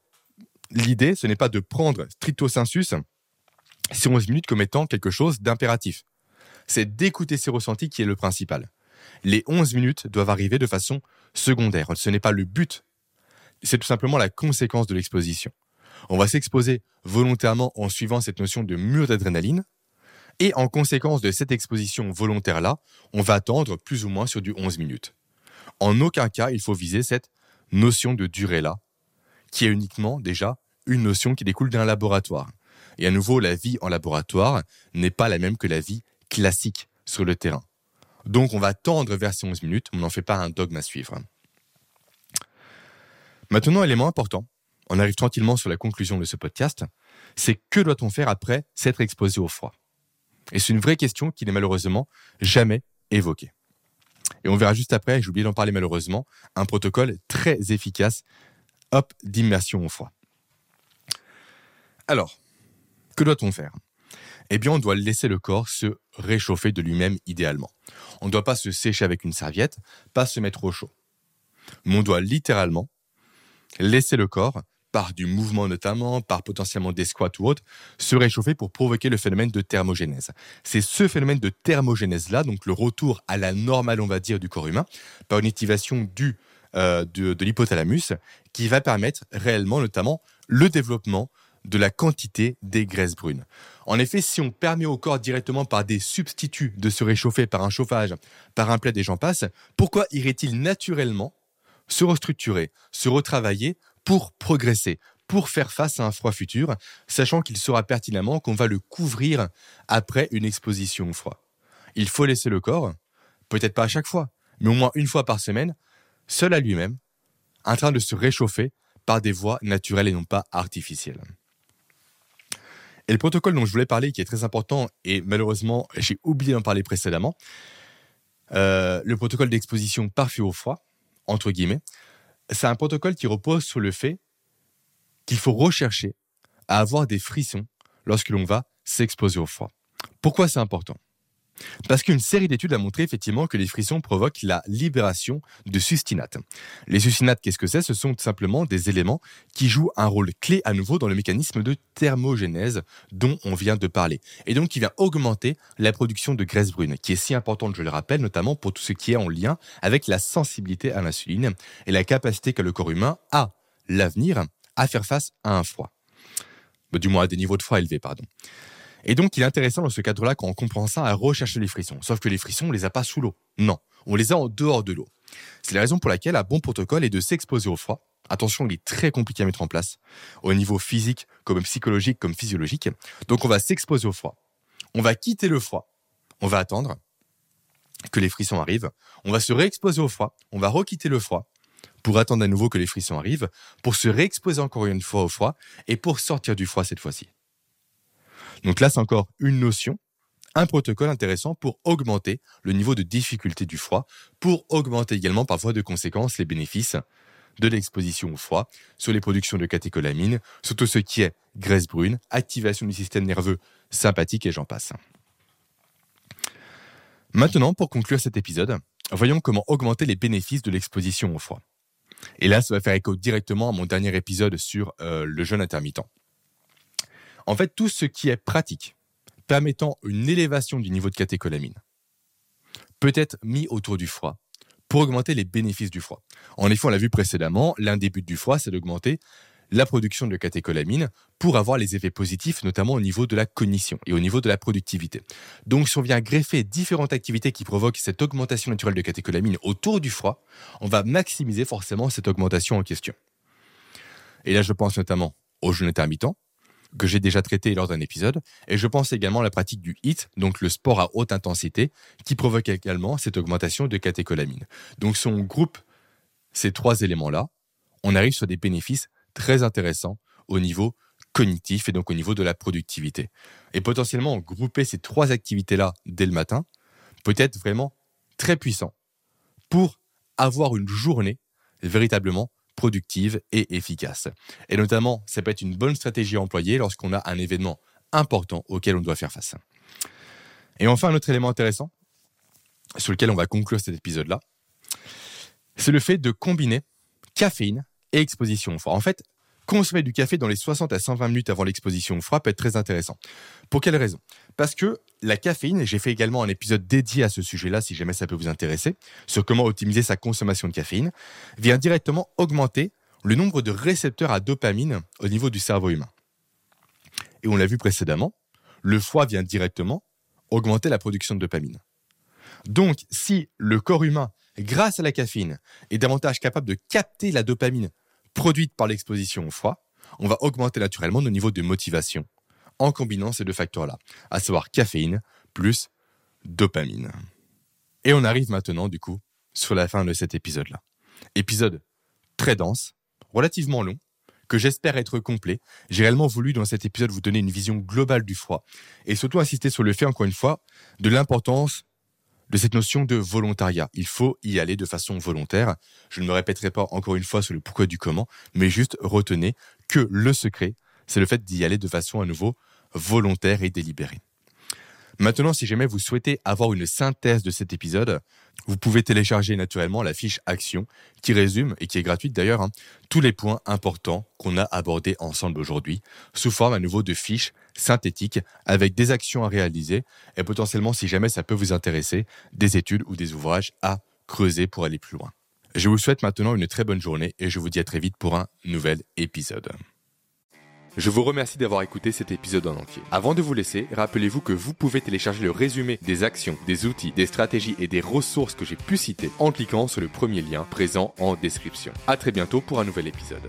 l'idée, ce n'est pas de prendre stricto sensus ces 11 minutes comme étant quelque chose d'impératif. C'est d'écouter ses ressentis qui est le principal. Les 11 minutes doivent arriver de façon secondaire. Ce n'est pas le but, c'est tout simplement la conséquence de l'exposition. On va s'exposer volontairement en suivant cette notion de mur d'adrénaline. Et en conséquence de cette exposition volontaire-là, on va attendre plus ou moins sur du 11 minutes. En aucun cas, il faut viser cette notion de durée-là, qui est uniquement déjà une notion qui découle d'un laboratoire. Et à nouveau, la vie en laboratoire n'est pas la même que la vie classique sur le terrain. Donc on va tendre vers ces 11 minutes, on n'en fait pas un dogme à suivre. Maintenant, élément important, on arrive tranquillement sur la conclusion de ce podcast, c'est que doit-on faire après s'être exposé au froid? Et c'est une vraie question qui n'est malheureusement jamais évoquée. Et on verra juste après, j'ai oublié d'en parler malheureusement, un protocole très efficace, d'immersion au froid. Alors, que doit-on faire? Eh bien, on doit laisser le corps se réchauffer de lui-même idéalement. On ne doit pas se sécher avec une serviette, pas se mettre au chaud. Mais on doit littéralement laisser le corps par du mouvement notamment, par potentiellement des squats ou autres, se réchauffer pour provoquer le phénomène de thermogénèse. C'est ce phénomène de thermogénèse-là, donc le retour à la normale, on va dire, du corps humain, par une activation du, euh, de, de l'hypothalamus, qui va permettre réellement notamment le développement de la quantité des graisses brunes. En effet, si on permet au corps directement par des substituts de se réchauffer par un chauffage, par un plaid et j'en passe, pourquoi irait-il naturellement se restructurer, se retravailler pour progresser, pour faire face à un froid futur, sachant qu'il saura pertinemment qu'on va le couvrir après une exposition au froid? Il faut laisser le corps, peut-être pas à chaque fois, mais au moins une fois par semaine, seul à lui-même, en train de se réchauffer par des voies naturelles et non pas artificielles. Et le protocole dont je voulais parler, qui est très important, et malheureusement j'ai oublié d'en parler précédemment, euh, le protocole d'exposition parfait au froid, entre guillemets, c'est un protocole qui repose sur le fait qu'il faut rechercher à avoir des frissons lorsque l'on va s'exposer au froid. Pourquoi c'est important? Parce qu'une série d'études a montré effectivement que les frissons provoquent la libération de sustinates. Les sustinates, qu'est-ce que c'est? Ce sont tout simplement des éléments qui jouent un rôle clé à nouveau dans le mécanisme de thermogénèse dont on vient de parler. Et donc qui vient augmenter la production de graisse brune, qui est si importante, je le rappelle, notamment pour tout ce qui est en lien avec la sensibilité à l'insuline et la capacité que le corps humain a, l'avenir, à faire face à un froid. Du moins à des niveaux de froid élevés, pardon. Et donc, il est intéressant dans ce cadre-là, quand on comprend ça, à rechercher les frissons. Sauf que les frissons, on les a pas sous l'eau. Non, on les a en dehors de l'eau. C'est la raison pour laquelle un bon protocole est de s'exposer au froid. Attention, il est très compliqué à mettre en place, au niveau physique, comme psychologique, comme physiologique. Donc, on va s'exposer au froid. On va quitter le froid. On va attendre que les frissons arrivent, on va se réexposer au froid, on va requitter le froid pour attendre à nouveau que les frissons arrivent, pour se réexposer encore une fois au froid et pour sortir du froid cette fois-ci. Donc là, c'est encore une notion, un protocole intéressant pour augmenter le niveau de difficulté du froid, pour augmenter également parfois de conséquences les bénéfices de l'exposition au froid sur les productions de catécholamines, surtout ce qui est graisse brune, activation du système nerveux sympathique et j'en passe. Maintenant, pour conclure cet épisode, voyons comment augmenter les bénéfices de l'exposition au froid. Et là, ça va faire écho directement à mon dernier épisode sur euh, le jeûne intermittent. En fait, tout ce qui est pratique, permettant une élévation du niveau de catécholamine, peut être mis autour du froid pour augmenter les bénéfices du froid. En effet, on l'a vu précédemment, l'un des buts du froid, c'est d'augmenter la production de catécholamine pour avoir les effets positifs, notamment au niveau de la cognition et au niveau de la productivité. Donc, si on vient greffer différentes activités qui provoquent cette augmentation naturelle de catécholamine autour du froid, on va maximiser forcément cette augmentation en question. Et là, je pense notamment au jeûne intermittent, que j'ai déjà traité lors d'un épisode, et je pense également à la pratique du HIIT, donc le sport à haute intensité, qui provoque également cette augmentation de catécholamine. Donc si on groupe ces trois éléments-là, on arrive sur des bénéfices très intéressants au niveau cognitif et donc au niveau de la productivité. Et potentiellement, grouper ces trois activités-là dès le matin peut être vraiment très puissant pour avoir une journée véritablement productive et efficace. Et notamment, ça peut être une bonne stratégie à employer lorsqu'on a un événement important auquel on doit faire face. Et enfin, un autre élément intéressant sur lequel on va conclure cet épisode-là, c'est le fait de combiner caféine et exposition au froid. En fait, consommer du café dans les 60 à 120 minutes avant l'exposition au froid peut être très intéressant. Pour quelle raison? Parce que la caféine, j'ai fait également un épisode dédié à ce sujet-là si jamais ça peut vous intéresser, sur comment optimiser sa consommation de caféine, vient directement augmenter le nombre de récepteurs à dopamine au niveau du cerveau humain. Et on l'a vu précédemment, le foie vient directement augmenter la production de dopamine. Donc, si le corps humain, grâce à la caféine, est davantage capable de capter la dopamine produite par l'exposition au froid, on va augmenter naturellement nos niveaux de motivation en combinant ces deux facteurs-là, à savoir caféine plus dopamine. Et on arrive maintenant, du coup, sur la fin de cet épisode-là. Épisode très dense, relativement long, que j'espère être complet. J'ai réellement voulu, dans cet épisode, vous donner une vision globale du froid et surtout insister sur le fait, encore une fois, de l'importance de cette notion de volontariat. Il faut y aller de façon volontaire. Je ne me répéterai pas encore une fois sur le pourquoi du comment, mais juste retenez que le secret, c'est le fait d'y aller de façon à nouveau volontaire et délibérée. Maintenant, si jamais vous souhaitez avoir une synthèse de cet épisode, vous pouvez télécharger naturellement la fiche action qui résume, et qui est gratuite d'ailleurs, hein, tous les points importants qu'on a abordés ensemble aujourd'hui, sous forme à nouveau de fiches synthétiques avec des actions à réaliser et potentiellement, si jamais ça peut vous intéresser, des études ou des ouvrages à creuser pour aller plus loin. Je vous souhaite maintenant une très bonne journée et je vous dis à très vite pour un nouvel épisode. Je vous remercie d'avoir écouté cet épisode en entier. Avant de vous laisser, rappelez-vous que vous pouvez télécharger le résumé des actions, des outils, des stratégies et des ressources que j'ai pu citer en cliquant sur le premier lien présent en description. À très bientôt pour un nouvel épisode.